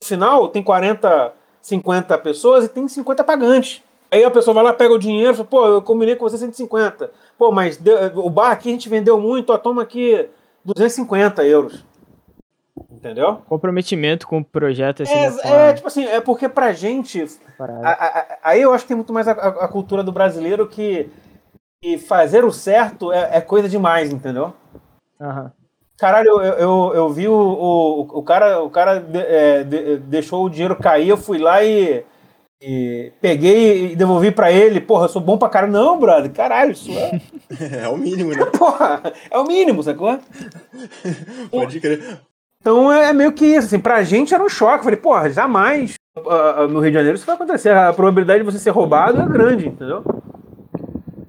C: No final, tem 40, 50 pessoas e tem 50 pagantes. Aí a pessoa vai lá, pega o dinheiro fala, pô, eu combinei com você 150. Pô, mas deu, o bar aqui a gente vendeu muito, ó, toma aqui 250 euros. Entendeu?
B: Comprometimento com o projeto assim.
C: É, é tipo assim, é porque pra gente. aí eu acho que tem muito mais a, a, cultura do brasileiro que e fazer o certo é, é coisa demais, entendeu?
B: Uhum.
C: Caralho, eu, eu, eu vi o, o, o cara, o cara de, é, de, deixou o dinheiro cair, eu fui lá e, e peguei e devolvi para ele. Porra, eu sou bom pra caralho. Não, brother, caralho, isso é.
A: é o mínimo, né?
C: Porra, é o mínimo, sacou?
A: Pode crer.
C: Então é, é meio que isso, assim, pra gente era um choque. Falei, porra, jamais uh, no Rio de Janeiro isso vai acontecer. A probabilidade de você ser roubado é grande, entendeu?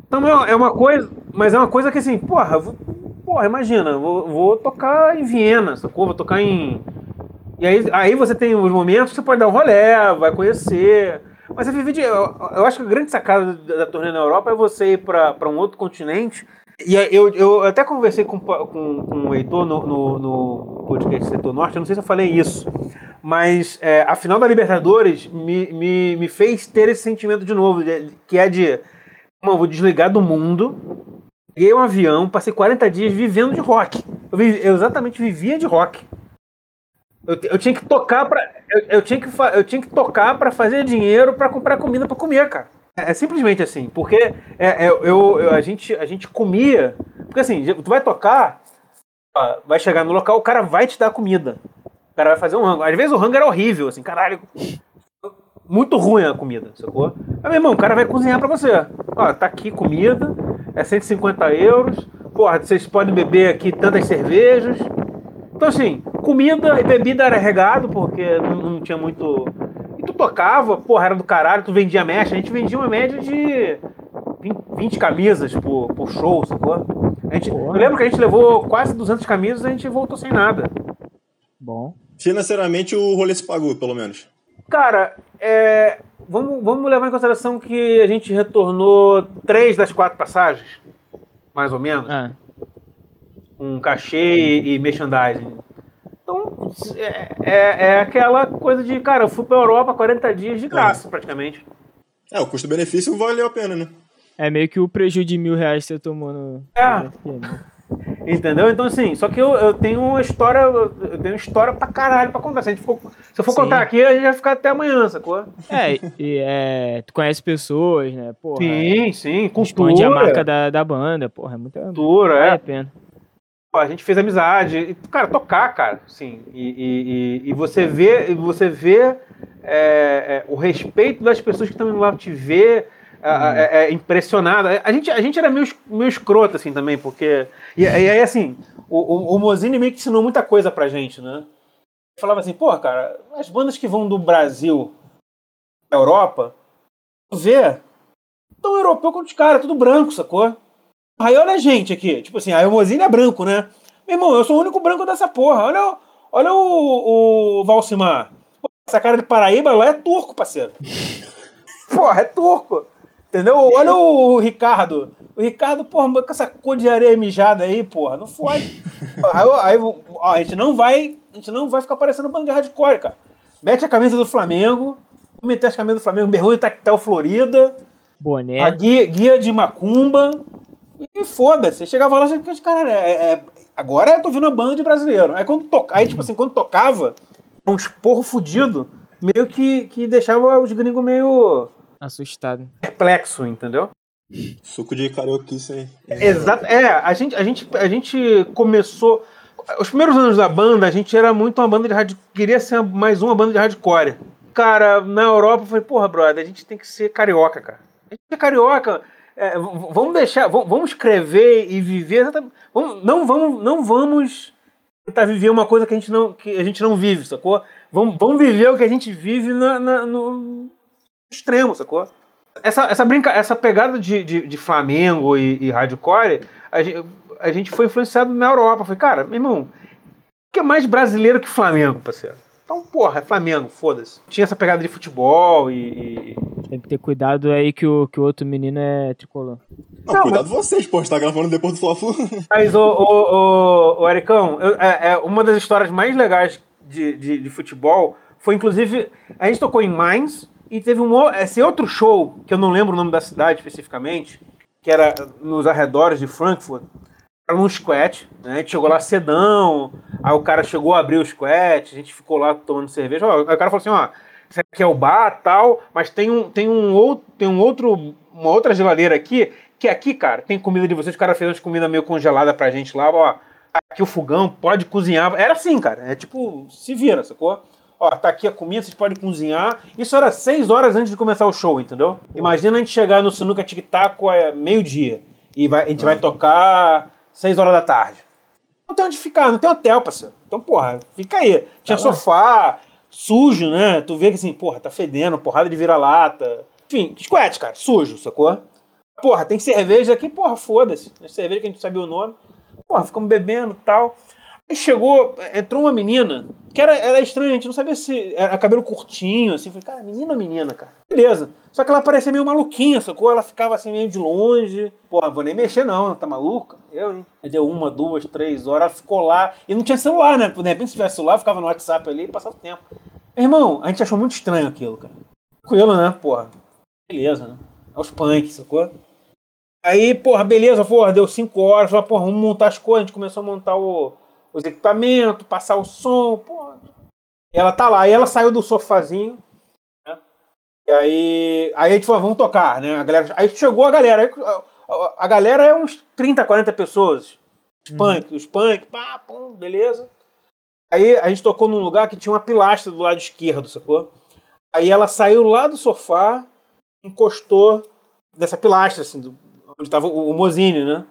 C: Então é uma coisa, mas é uma coisa que assim, porra, vou, porra, imagina, vou, vou tocar em Viena, sacou? Vou tocar em. E aí, aí você tem os momentos você pode dar um rolé, vai conhecer. Mas você vive de. Eu, eu acho que a grande sacada da, da turnê na Europa é você ir para um outro continente. E eu, eu até conversei com, com, com o Heitor no, no, no podcast Setor Norte, eu não sei se eu falei isso, mas é, a final da Libertadores me, me, me fez ter esse sentimento de novo, que é de Mano, vou desligar do mundo. Peguei um avião, passei 40 dias vivendo de rock. Eu, vivi, eu exatamente vivia de rock. Eu, eu tinha que tocar para eu, eu, tinha que eu tinha que tocar para fazer dinheiro para comprar comida para comer, cara. É, é, simplesmente assim, porque é, é, eu, eu, a, gente, a gente comia. Porque assim, tu vai tocar, vai chegar no local, o cara vai te dar comida. O cara vai fazer um rango. Às vezes o rango era horrível, assim, caralho muito ruim a comida, sacou? Aí, meu irmão, o cara vai cozinhar para você. Ó, tá aqui comida, é 150 euros. Porra, vocês podem beber aqui tantas cervejas. Então, assim, comida e bebida era regado, porque não, não tinha muito. E tu tocava, porra, era do caralho, tu vendia mecha. A gente vendia uma média de 20, 20 camisas por, por show, sacou? A gente, eu lembro que a gente levou quase 200 camisas e a gente voltou sem nada.
B: Bom.
A: Financeiramente o rolê se pagou, pelo menos.
C: Cara, é, vamos, vamos levar em consideração que a gente retornou três das quatro passagens, mais ou menos.
B: É.
C: Um cachê e, e merchandising. Então, é, é, é, aquela coisa de, cara, eu fui pra Europa 40 dias de graça, é. praticamente.
A: É, o custo-benefício valeu a pena, né?
B: É meio que o prejuízo de mil reais que você tomou no.
C: É. Entendeu? Então, assim, só que eu, eu tenho uma história, eu tenho uma história pra caralho pra contar. Se, a gente for, se eu for Sim. contar aqui, a gente vai ficar até amanhã, sacou?
B: É, e é, tu conhece pessoas, né? Porra,
C: sim,
B: é,
C: sim, cultura.
B: a marca da, da banda, porra, é muito
C: cultura, é.
B: a pena.
C: A gente fez amizade, e, cara, tocar, cara, sim, e, e, e você vê, você vê é, é, o respeito das pessoas que estão indo lá te ver, é, é, impressionada. A gente, a gente era meio, meio escroto, assim, também, porque. E, e aí, assim, o, o, o Mozini meio que ensinou muita coisa pra gente, né? Falava assim, pô, cara, as bandas que vão do Brasil pra Europa, vê, tão europeu quanto os caras, tudo branco, sacou? Aí olha a gente aqui, tipo assim, aí o Mozini é branco, né? Meu irmão, eu sou o único branco dessa porra. Olha, olha o, o Valsimar. Essa cara de Paraíba lá é turco, parceiro. Porra, é turco. Entendeu? Olha o Ricardo. O Ricardo, porra, com essa cor de areia mijada aí, porra, não foi. aí, aí ó, a gente não vai. A gente não vai ficar parecendo banda hardcore, cara. Mete a camisa do Flamengo, meter as camisas do Flamengo, mergulho tactel Florida.
B: Boné.
C: A guia, guia de Macumba. E foda-se. Chegava lá e cara, é, é, agora eu tô vendo uma banda de brasileiro. Aí quando toca, aí, tipo assim, quando tocava, um esporro fudido, meio que, que deixava os gringos meio
B: Assustado.
C: Perplexo, entendeu?
A: Suco de carioquice, hein?
C: Exato. É, a gente, a, gente, a gente começou. Os primeiros anos da banda, a gente era muito uma banda de rádio. Queria ser mais uma banda de hardcore. Cara, na Europa, eu falei, porra, brother, a gente tem que ser carioca, cara. A gente é carioca. É, vamos deixar. Vamos escrever e viver. Vamos, não, vamos, não vamos tentar viver uma coisa que a gente não, que a gente não vive, sacou? Vamos, vamos viver o que a gente vive na, na no extremo, sacou? Essa, essa, brinca, essa pegada de, de, de Flamengo e, e hardcore, a gente, a gente foi influenciado na Europa. Falei, cara, meu irmão, o que é mais brasileiro que Flamengo, parceiro? Então, porra, é Flamengo, foda-se. Tinha essa pegada de futebol e,
B: Tem que ter cuidado aí que o, que o outro menino é tricolor.
A: Não, não cuidado mas... vocês, pô, tá gravando depois do Fla-Flu.
C: Mas, ô, ô, ô, ô Ericão, eu, é, é, uma das histórias mais legais de, de, de, futebol foi, inclusive, a gente tocou em Mainz e teve um esse outro show, que eu não lembro o nome da cidade especificamente, que era nos arredores de Frankfurt, era num squat, né? A gente chegou lá cedão, aí o cara chegou a abrir o squat, a gente ficou lá tomando cerveja. Aí o cara falou assim, ó, isso aqui é o bar tal, mas tem um, tem um outro, tem um outro, uma outra geladeira aqui, que aqui, cara, tem comida de vocês, o cara fez umas comida meio congelada pra gente lá, ó, aqui o fogão, pode cozinhar. Era assim, cara, é tipo, se vira, sacou? Ó, tá aqui a comida, vocês podem cozinhar. Isso era seis horas antes de começar o show, entendeu? Imagina a gente chegar no Sinuca Tic Tac é meio-dia. E vai, a gente vai tocar 6 horas da tarde. Não tem onde ficar, não tem hotel, parceiro. Então, porra, fica aí. Tinha tá sofá, sujo, né? Tu vê que assim, porra, tá fedendo, porrada de vira-lata. Enfim, squat, cara, sujo, sacou? Porra, tem cerveja aqui, porra, foda-se. Cerveja que a gente sabia o nome. Porra, ficamos bebendo e tal. Aí chegou, entrou uma menina, que era, era estranha, a gente não sabia se era cabelo curtinho, assim. Falei, cara, menina menina, cara? Beleza. Só que ela parecia meio maluquinha, sacou? Ela ficava assim meio de longe. Pô, vou nem mexer não, tá maluca? Eu, hein? Aí deu uma, duas, três horas, ela ficou lá. E não tinha celular, né? De repente, se tivesse celular, ficava no WhatsApp ali e passava o tempo. Irmão, a gente achou muito estranho aquilo, cara. Tranquilo, né? Porra. Beleza, né? Aos punks, sacou? Aí, porra, beleza, porra, deu cinco horas, falou, porra, vamos montar as coisas, a gente começou a montar o os equipamentos, passar o som, pô. Ela tá lá, e ela saiu do sofazinho, né? E aí, aí a gente falou, vamos tocar, né? A galera, aí chegou a galera, aí, a, a, galera é uns 30, 40 pessoas. Os uhum. punk, os punk, pá, pum, beleza. Aí a gente tocou num lugar que tinha uma pilastra do lado esquerdo, sacou? Aí ela saiu lá do sofá, encostou dessa pilastra, assim, do, onde estava o, o Mozini, né?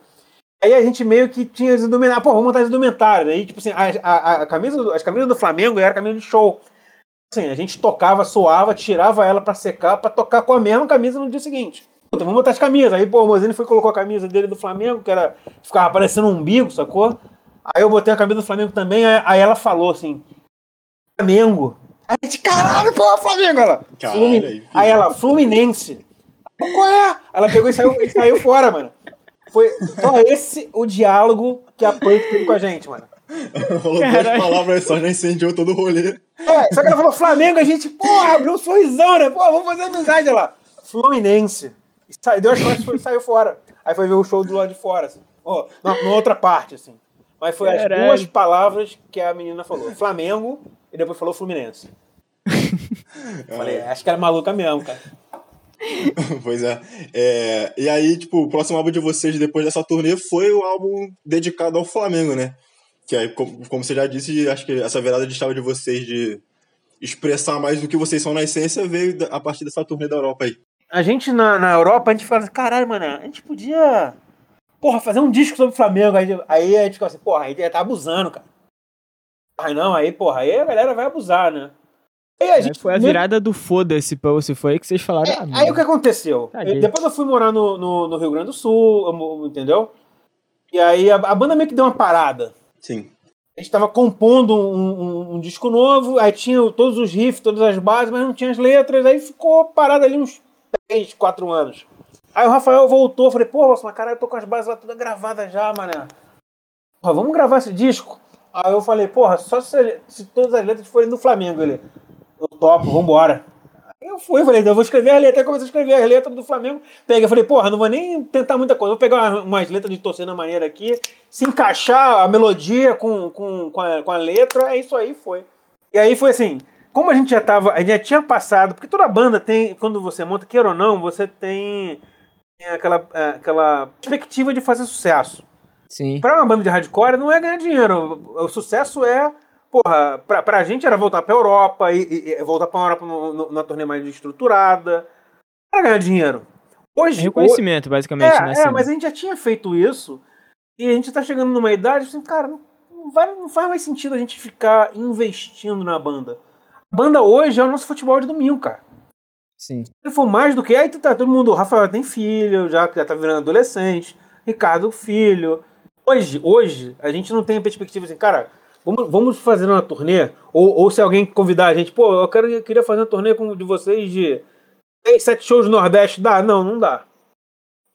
C: Aí a gente meio que tinha as indumentárias. Pô, vamos montar as indumentárias. Aí, tipo assim, a, a, a camisa, as camisas do Flamengo era camisa de show. Assim, a gente tocava, suava, tirava ela para secar, para tocar com a mesma camisa no dia seguinte. Puta, vamos botar as camisas. Aí, pô, o Mozini foi colocou a camisa dele do Flamengo, que era. ficava parecendo um umbigo, sacou? Aí eu botei a camisa do Flamengo também, aí ela falou assim: Flamengo. Aí a gente, caralho, pô, Flamengo! Ela, caralho, aí, aí ela, Fluminense. Qual é? Ela pegou e saiu, e saiu fora, mano. Foi só esse o diálogo que a Punk teve com a gente, mano.
A: Falou duas palavras só, já incendiou todo o rolê.
C: É, só que ela falou Flamengo, a gente, porra, abriu um sorrisão, né? Pô, vamos fazer amizade lá. Fluminense. Deu as costas e saiu fora. Aí foi ver o show do lado de fora, assim. Oh, na, na outra parte, assim. Mas foi Caralho. as duas palavras que a menina falou. Flamengo e depois falou Fluminense. Falei, acho que era maluca mesmo, cara.
A: pois é. é. E aí, tipo, o próximo álbum de vocês depois dessa turnê foi o álbum dedicado ao Flamengo, né? Que aí, como, você já disse, acho que essa virada de chave de vocês de expressar mais do que vocês são na essência veio a partir dessa turnê da Europa aí.
C: A gente na, na Europa, a gente fala assim, caralho, mano, a gente podia, porra, fazer um disco sobre o Flamengo. Aí, aí a gente fica assim, porra, aí tá abusando, cara. Aí não, aí, porra, aí a galera vai abusar, né?
B: Aí a gente, foi a virada do foda-se pra você, foi aí que vocês falaram. É,
C: ah, aí o que aconteceu? Eu, depois eu fui morar no, no, no, Rio Grande do Sul, entendeu? E aí a, a, banda meio que deu uma parada.
A: Sim.
C: A gente tava compondo um, um, um, disco novo, aí tinha todos os riffs, todas as bases, mas não tinha as letras, aí ficou parado ali uns 3, 4 anos. Aí o Rafael voltou, falei, pô, mas cara, eu tô com as bases lá todas gravadas já, mané. Pô, vamos gravar esse disco? Aí eu falei, porra, só se, se todas as letras forem do Flamengo. Ele, eu topo, vambora. Eu fui, falei, eu vou escrever a letra. Aí comecei a escrever as letras do Flamengo. Peguei, falei, porra, não vou nem tentar muita coisa. Vou pegar umas letras de torcendo maneira aqui, se encaixar a melodia com, com, com, a, com a letra, é isso aí, foi. E aí foi assim, como a gente já tava, a gente já tinha passado, porque toda banda tem, quando você monta, queira ou não, você tem aquela, é, aquela perspectiva de fazer sucesso.
B: Sim.
C: Pra uma banda de hardcore não é ganhar dinheiro. O sucesso é. Porra, pra, pra gente era voltar pra Europa e, e- voltar pra Europa no, no, na turnê mais estruturada. Pra ganhar dinheiro. Hoje.
B: É reconhecimento, basicamente,
C: É,
B: né?
C: é,
B: assim.
C: mas a gente já tinha feito isso e a gente tá chegando numa idade assim, cara, não, não vai, não faz mais sentido a gente ficar investindo na banda. A banda hoje é o nosso futebol de domingo, cara.
B: Sim.
C: Se for mais do que. Aí tá todo mundo. O Rafael tem filho, já, já tá virando adolescente. Ricardo, filho. Hoje, hoje, a gente não tem a perspectiva assim, cara, vamos, vamos fazer uma turnê. Ou, ou se alguém convidar a gente, pô, eu, quero, eu queria fazer uma turnê com, de vocês de 6, 7 shows no Nordeste. Dá? Não, não dá.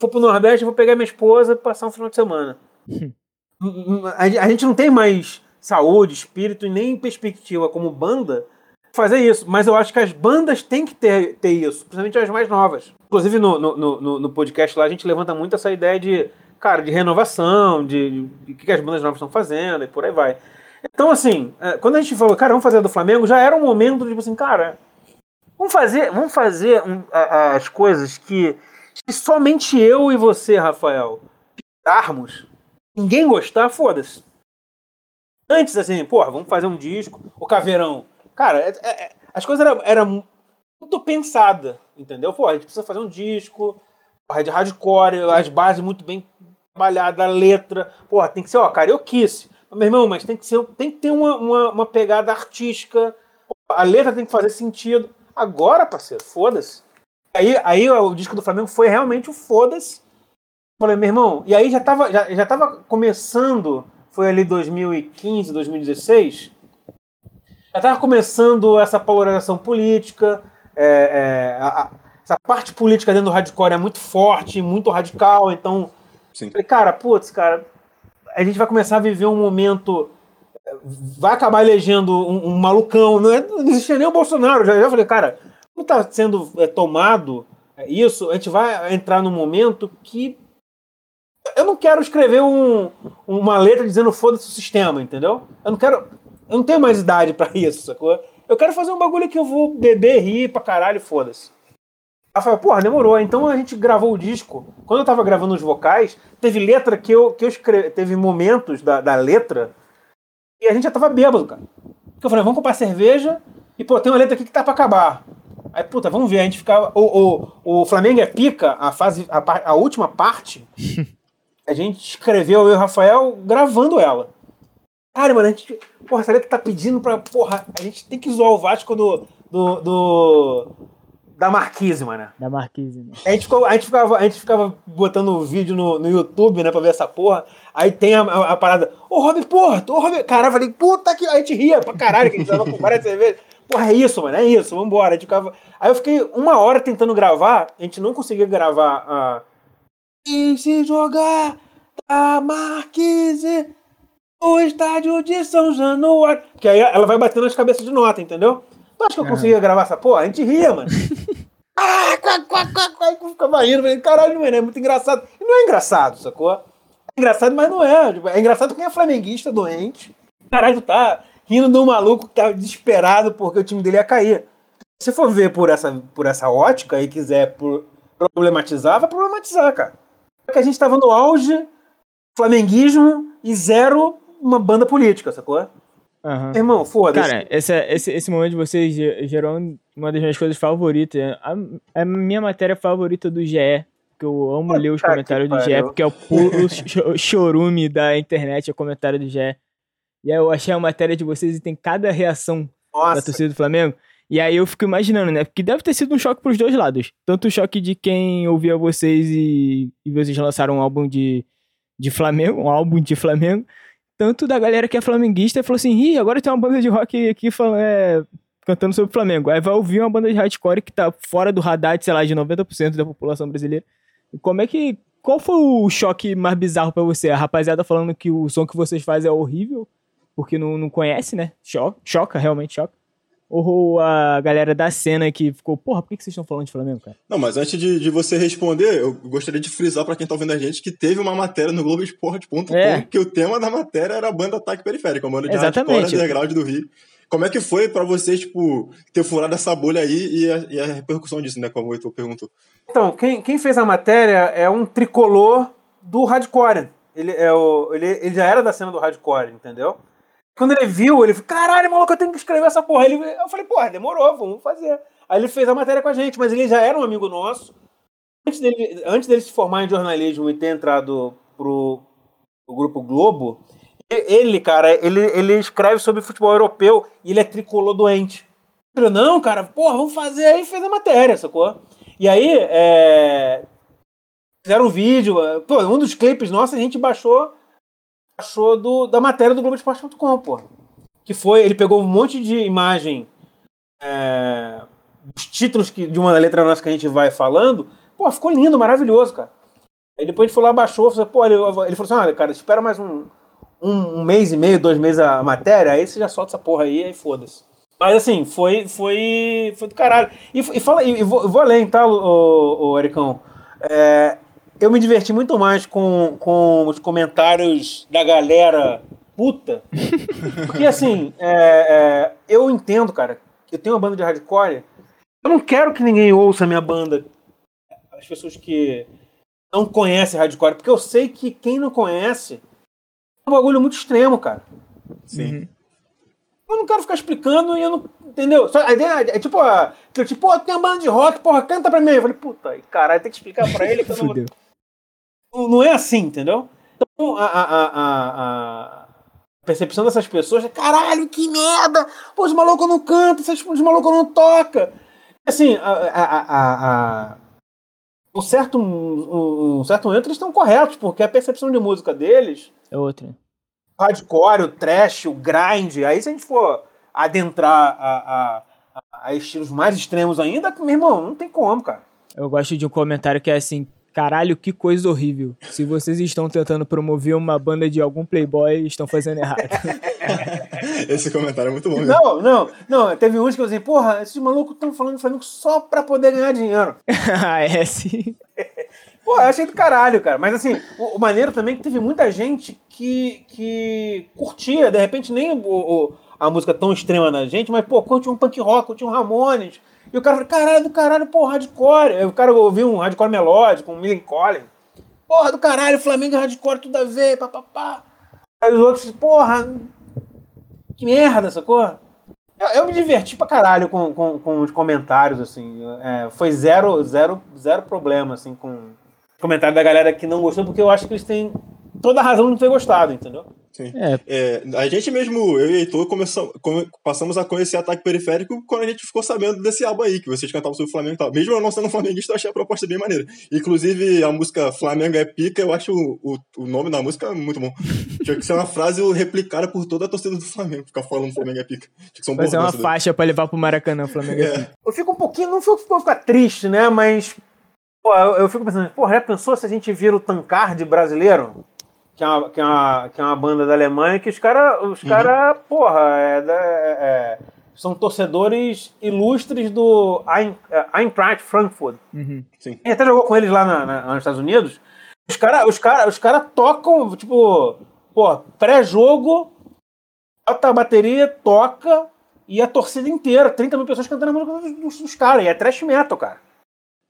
C: For pro Nordeste, vou pegar minha esposa e passar um final de semana. a, a gente não tem mais saúde, espírito e nem perspectiva como banda fazer isso. Mas eu acho que as bandas têm que ter, ter isso, principalmente as mais novas. Inclusive no, no, no, no podcast lá a gente levanta muito essa ideia de, cara, de renovação, de, de, o que as bandas novas estão fazendo e por aí vai. Então, assim, é, quando a gente falou, cara, vamos fazer do Flamengo, já era um momento de, tipo assim, cara, vamos fazer, vamos fazer um, a- as coisas que, que somente eu e você, Rafael, darmos, ninguém gostar, foda-se. Antes, assim, porra, vamos fazer um disco, o Caveirão. Cara, é- é- é- as coisas eram era muito pensadas, entendeu? Pô, a gente precisa fazer um disco, porra, de hardcore, as bases muito bem trabalhadas, a letra. Porra, tem que ser, ó, carioquice. Meu irmão, mas tem que, ser, tem que ter uma, uma, uma pegada artística. A letra tem que fazer sentido. Agora, parceiro, foda-se. Aí, aí o disco do Flamengo foi realmente o foda-se. Falei, meu irmão, e aí já tava, já, já tava começando, foi ali 2015, 2016, já tava começando essa polarização política, é, é, a- a- essa parte política dentro do hardcore é muito forte, muito radical, então,
A: Sim.
C: falei, cara, putz, cara, a gente vai começar a viver um momento, vai acabar elegendo um, um malucão, não, é, não existia nem o Bolsonaro, já, já falei, cara, como tá sendo é, tomado é, isso, a gente vai entrar num momento que eu não quero escrever um- uma letra dizendo foda-se o sistema, entendeu? Eu não quero. Eu não tenho mais idade pra isso, sacou? Eu quero fazer um bagulho que eu vou beber, rir pra caralho, foda-se. Rafael, porra, demorou. Então a gente gravou o disco. Quando eu tava gravando os vocais, teve letra que eu, que eu escrevi. Teve momentos da, da letra e a gente já tava bêbado, cara. Porque eu falei, vamos comprar cerveja e, pô, tem uma letra aqui que tá pra acabar. Aí, puta, vamos ver. A gente ficava. O, o, o Flamengo é pica, a, fase, a, a última parte. A gente escreveu, eu e o Rafael, gravando ela. Cara, mano, a gente. Porra, essa letra tá pedindo pra. Porra, a gente tem que zoar o Vasco do. do, do da Marquise, mano.
B: Da Marquise, né?
C: A gente, ficou, a, gente ficava, a gente ficava botando vídeo no, no YouTube, né, pra ver essa porra. Aí tem a, a, a parada. Ô, Rob Porto, ô, Rob. Caralho, eu falei, puta que. Aí a gente ria pra caralho, que a gente tava com várias cervejas. Porra, é isso, mano, é isso, vambora. A gente ficava. Aí eu fiquei uma hora tentando gravar, a gente não conseguia gravar a. E se jogar da Marquise no estádio de São Januário. Que aí ela vai batendo nas cabeças de nota, entendeu? Tu acha que eu
B: Aham.
C: conseguia gravar essa porra? A gente ria, mano. ah, quá, quá, quá, quá, ficava rindo, falei, caralho, mano, é muito engraçado. E não é engraçado, sacou? É engraçado, mas não é. Tipo, É engraçado quem é flamenguista doente. Caralho, tá rindo de um maluco que tá desesperado porque o time dele ia cair. Se for ver por essa, por essa ótica e quiser problematizar, vai problematizar, cara. Porque a gente tava no auge, flamenguismo e zero uma banda política, sacou?
B: Aham.
C: Irmão, foda-se.
B: Cara, esse, esse, esse momento de vocês ge- gerou uma das minhas coisas favoritas. A, a minha matéria favorita do GE, que eu amo ler os
C: Puta
B: comentários do GE, porque é o puro cho- chorume da internet, é o comentário do GE. E aí eu achei a matéria de vocês e tem cada reação da
C: Nossa,
B: torcida do Flamengo. E aí eu fico imaginando, né? Porque deve ter sido um choque pros dois lados. Tanto o choque de quem ouvia vocês e, e vocês lançaram um álbum de, de Flamengo, um álbum de Flamengo. Tanto da galera que é flamenguista falou assim: Ih, agora tem uma banda de rock aqui falando, é, cantando sobre o Flamengo. Aí vai ouvir uma banda de hardcore que tá fora do radar, de, sei lá, de 90% da população brasileira. Como é que. Qual foi o choque mais bizarro pra você? A rapaziada falando que o som que vocês fazem é horrível, porque não, não conhece, né? Choca, choca, realmente choca. Ou a galera da cena que ficou, porra, por que vocês estão falando de Flamengo, cara?
A: Não, mas antes de, de você responder, eu gostaria de frisar pra quem tá ouvindo a gente que teve uma matéria no Globoesporte.com
B: É.
A: que o tema da matéria era a banda Ataque Periférico, a banda de
B: Exatamente.
A: hardcore underground do Rio. Como é que foi para vocês, tipo, ter furado essa bolha aí e a, e a repercussão disso, né? Como o Heitor perguntou.
C: Então, quem, quem fez a matéria é um tricolor do hardcore. Ele, é o, ele, ele já era da cena do hardcore, entendeu? Quando ele viu, ele falou, caralho, maluco, eu tenho que escrever essa porra. Ele, eu falei, porra, demorou, vamos fazer. Aí ele fez a matéria com a gente, mas ele já era um amigo nosso. Antes dele, antes dele se formar em jornalismo e ter entrado pro, pro Grupo Globo, ele, cara, ele, ele escreve sobre futebol europeu e ele é tricolor doente. Ele não, cara, porra, vamos fazer. Aí fez a matéria, sacou? E aí, é... fizeram um vídeo. Pô, um dos clipes nossos a gente baixou, baixou do, da matéria do Globoesporte.com, pô. Que foi, ele pegou um monte de imagem é, os títulos que, de uma letra nossa que a gente vai falando, pô, ficou lindo, maravilhoso, cara. Aí depois a gente foi lá, baixou, falou, pô, ele, ele falou assim, olha, cara, espera mais um, um, um, mês e meio, dois meses a matéria, aí você já solta essa porra aí, aí foda-se. Mas assim, foi, foi, foi do caralho. E, e fala, e, vou, vou além, tá, o, o Ericão? É, eu me diverti muito mais com, com os comentários da galera puta. Porque assim, é, é, eu entendo, cara, eu tenho uma banda de hardcore eu não quero que ninguém ouça a minha banda. As pessoas que não conhecem hardcore, porque eu sei que quem não conhece é um bagulho muito extremo, cara.
A: Sim. Uhum.
C: Eu não quero ficar explicando e eu não. Entendeu? Só, a ideia é tipo, a, tipo, pô, tem uma banda de rock, porra, canta pra mim. Eu falei, puta, caralho, tem que explicar pra ele que eu não. não, não é assim, entendeu? Então, a, a, a, a percepção dessas pessoas é, caralho, que merda! Pô, os malucos não cantam, os malucos não tocam. Assim, a, a, a, um certo, um, um certo momento eles estão corretos, porque a percepção de música deles
B: é outra.
C: O hardcore, o trash, o grind, aí se a gente for adentrar a, a, a, estilos mais extremos ainda, meu irmão, não tem como, cara.
B: Eu gosto de um comentário que é assim: Caralho, que coisa horrível. Se vocês estão tentando promover uma banda de algum playboy, estão fazendo errado.
A: Esse comentário é muito bom.
C: Não, não, não. Teve uns que eu disse, porra, esses malucos estão falando do Flamengo só pra poder ganhar dinheiro.
B: ah, é sim.
C: Pô, eu achei do caralho, cara. Mas assim, o, o, maneiro também é que teve muita gente que, que curtia, de repente, nem o, o, a música tão extrema da gente, mas, pô, curte um punk rock, curte um Ramones e o cara falou, caralho, do caralho, porra, hardcore. Aí o cara ouviu um hardcore melódico, um Millen Collin. Porra do caralho, Flamengo é hardcore, tudo a ver, papapá. Aí os outros, porra, que merda, sacou? Eu, eu me diverti pra caralho com, com, com os comentários, assim. É, foi zero, zero, zero problema, assim, com comentário da galera que não gostou, porque eu acho que eles têm toda a razão de não ter gostado, entendeu?
A: Sim. É. É, a gente mesmo, eu e Heitor, começou, come, passamos a conhecer ataque periférico quando a gente ficou sabendo desse álbum aí, que vocês cantavam sobre o Flamengo e tal. Mesmo eu não sendo flamenguista, eu achei a proposta bem maneira. Inclusive, a música Flamengo é pica, eu acho o, o, o nome da música muito bom. Tinha que ser uma frase replicada por toda a torcida do Flamengo, ficar falando Flamengo é pica. Tinha que
B: ser um Fazer uma faixa pra levar pro Maracanã, Flamengo é, é pica.
C: Eu fico um pouquinho, não fico, ficar triste, né, mas... Pô, eu, eu fico pensando, porra, já pensou se a gente vira o Tancard brasileiro? Que é uma, que é uma, que é uma banda da Alemanha, que os caras, os uhum. cara, porra, é, é, é, são torcedores ilustres do é, Eintracht Frankfurt.
B: Uhum.
C: Sim. Até jogou com eles lá, na, na, nos Estados Unidos. Os caras os cara, os cara tocam, tipo, pô, pré-jogo, bota a bateria, toca, e a torcida inteira, 30 mil pessoas cantando a música dos, dos caras, e é trash metal, cara.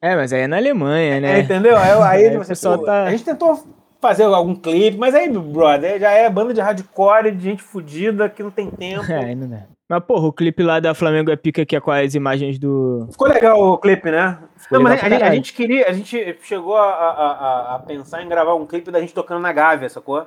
B: É, mas aí é na Alemanha, né?
C: É, entendeu? Aí, aí, aí você, pô, tá... A gente tentou fazer algum clipe, mas aí, brother, já é banda de hardcore, de gente fodida que não tem tempo.
B: É, ainda não. Mas, porra, o clipe lá da Flamengo é pica que é com as imagens do.
C: Ficou legal o clipe, né? Não, mas a, gente, a, gente queria, a gente chegou a, a, a, pensar em gravar um clipe da gente tocando na Gávea, sacou?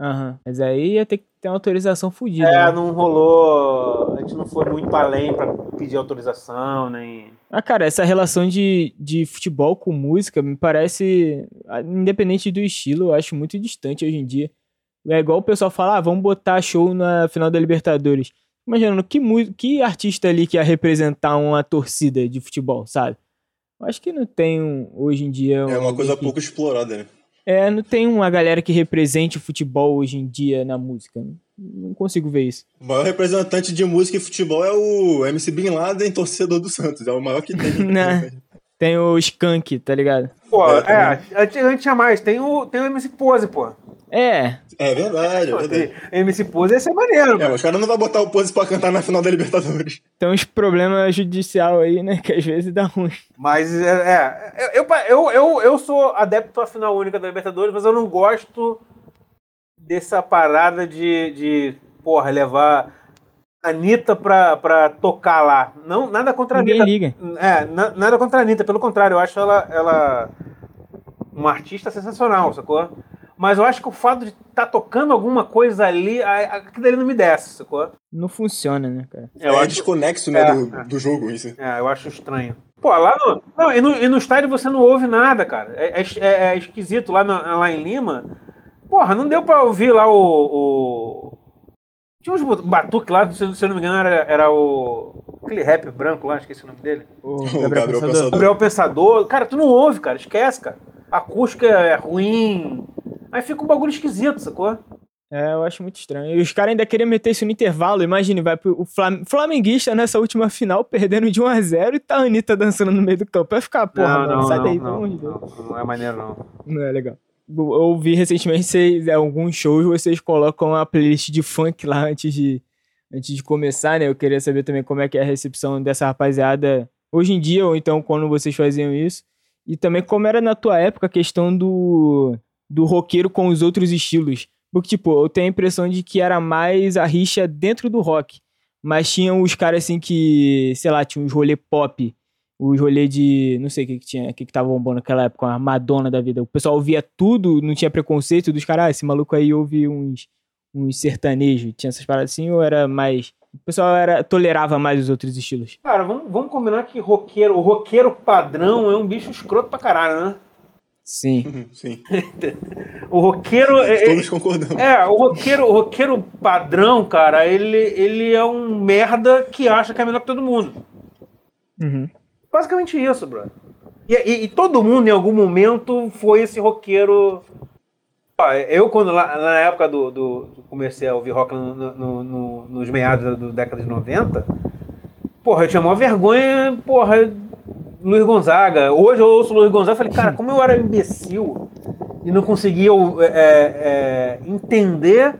B: Aham. Uhum. Mas aí ia ter que ter uma autorização fodida.
C: É, né? não rolou. A gente não foi muito além pra pedir autorização, nem.
B: Ah, cara, essa relação de, de futebol com música me parece, ah, independente do estilo, eu acho muito distante hoje em dia. É igual o pessoal fala, ah, vamos botar show na final da Libertadores. Imaginando, que, que artista ali que ia representar uma torcida de futebol, sabe? Eu acho que não tem um, hoje em dia.
A: é uma coisa que... pouco explorada, né?
B: É, não tem uma galera que represente o futebol hoje em dia na música. Não consigo ver isso.
A: O maior representante de música e futebol é o MC Bin Laden, torcedor do Santos. É o maior que tem.
B: né? Tem o Skank, tá ligado?
C: Pô, é, é antes tinha mais. Tem o, tem o MC Pose, pô.
B: É.
A: É verdade, é verdade.
C: MC Pose ia ser maneiro,
A: É, os caras não vão botar o Pose pra cantar na final da Libertadores.
B: Tem uns problemas judicial aí, né? Que às vezes dá ruim.
C: Mas é, é, eu, eu, eu, eu sou adepto à final única da Libertadores, mas eu não gosto dessa parada de, de porra, levar Anitta pra, pra tocar lá. Não, nada contra a
B: Ninguém
C: Anitta.
B: liga.
C: É, na- nada contra a Anitta, pelo contrário, eu acho ela, ela uma artista sensacional, sacou? Mas eu acho que o fato de estar tocando alguma coisa ali, aquilo ali não me desce, sacou?
B: Não funciona, né, cara?
A: É,
C: Eu acho-
A: desconexo, né,
C: É,
A: do,
C: é.
A: do jogo, isso.
C: É, eu acho estranho. Pô, lá no. Não, e no, e no estádio você não ouve nada, cara. É, é- é- é esquisito lá, na- lá em Lima. Porra, não deu pra ouvir lá o. o- Tinha uns batuques lá, se, se eu não me engano, era, era o. Aquele rap branco lá, esqueci o nome dele.
B: O
A: O
B: Gabriel
A: Gabriel
B: Pensador.
A: Pensador.
C: Gabriel Pensador. Cara, tu não ouve, cara, esquece, cara. A acústica é ruim. Aí fica um bagulho esquisito, sacou?
B: É, eu acho muito estranho. E os caras ainda queriam meter isso no intervalo. Imagine, vai pro o Flam... Flamenguista nessa última final, perdendo de 1x0 e tá a Anitta dançando no meio do campo. Vai ficar, porra, mano, sai daí, pelo
C: não,
B: amor de Deus.
C: não, não é maneiro, não.
B: Não é legal. Eu eu vi recentemente vocês, em alguns shows vocês colocam a playlist de funk lá antes de, antes de começar, né? Eu queria saber também como é que é a recepção dessa rapaziada hoje em dia, ou então quando vocês faziam isso. E também como era na tua época a questão do, do roqueiro com os outros estilos. Porque, tipo, eu tenho a impressão de que era mais a rixa dentro do rock. Mas tinham os caras assim que, sei lá, tinha uns rolê pop os rolês de. Não sei o que, que tinha, o que, que tava bombando naquela época, a Madonna da vida. O pessoal ouvia tudo, não tinha preconceito dos caras, ah, esse maluco aí ouve uns, uns sertanejos. Tinha essas paradas assim, ou era mais. O pessoal era, tolerava mais os outros estilos.
C: Cara, vamos, vamos combinar que roqueiro, o roqueiro padrão é um bicho escroto pra caralho, né?
B: Sim.
A: Uhum, Sim,
C: O roqueiro. é-
A: todos concordamos.
C: É, o roqueiro, o roqueiro padrão, cara, ele, ele é um merda que acha que é melhor que todo mundo.
B: Uhum.
C: Basicamente isso, brother. E, e- e todo mundo, em algum momento, foi esse roqueiro. Eu, quando lá, na época do, do, comecei a ouvir rock no- no- no- nos meados da década de 90, porra, eu tinha maior vergonha, porra, Luiz Gonzaga. Hoje eu ouço Luiz Gonzaga e falei, cara, como eu era imbecil e não conseguia é, é, entender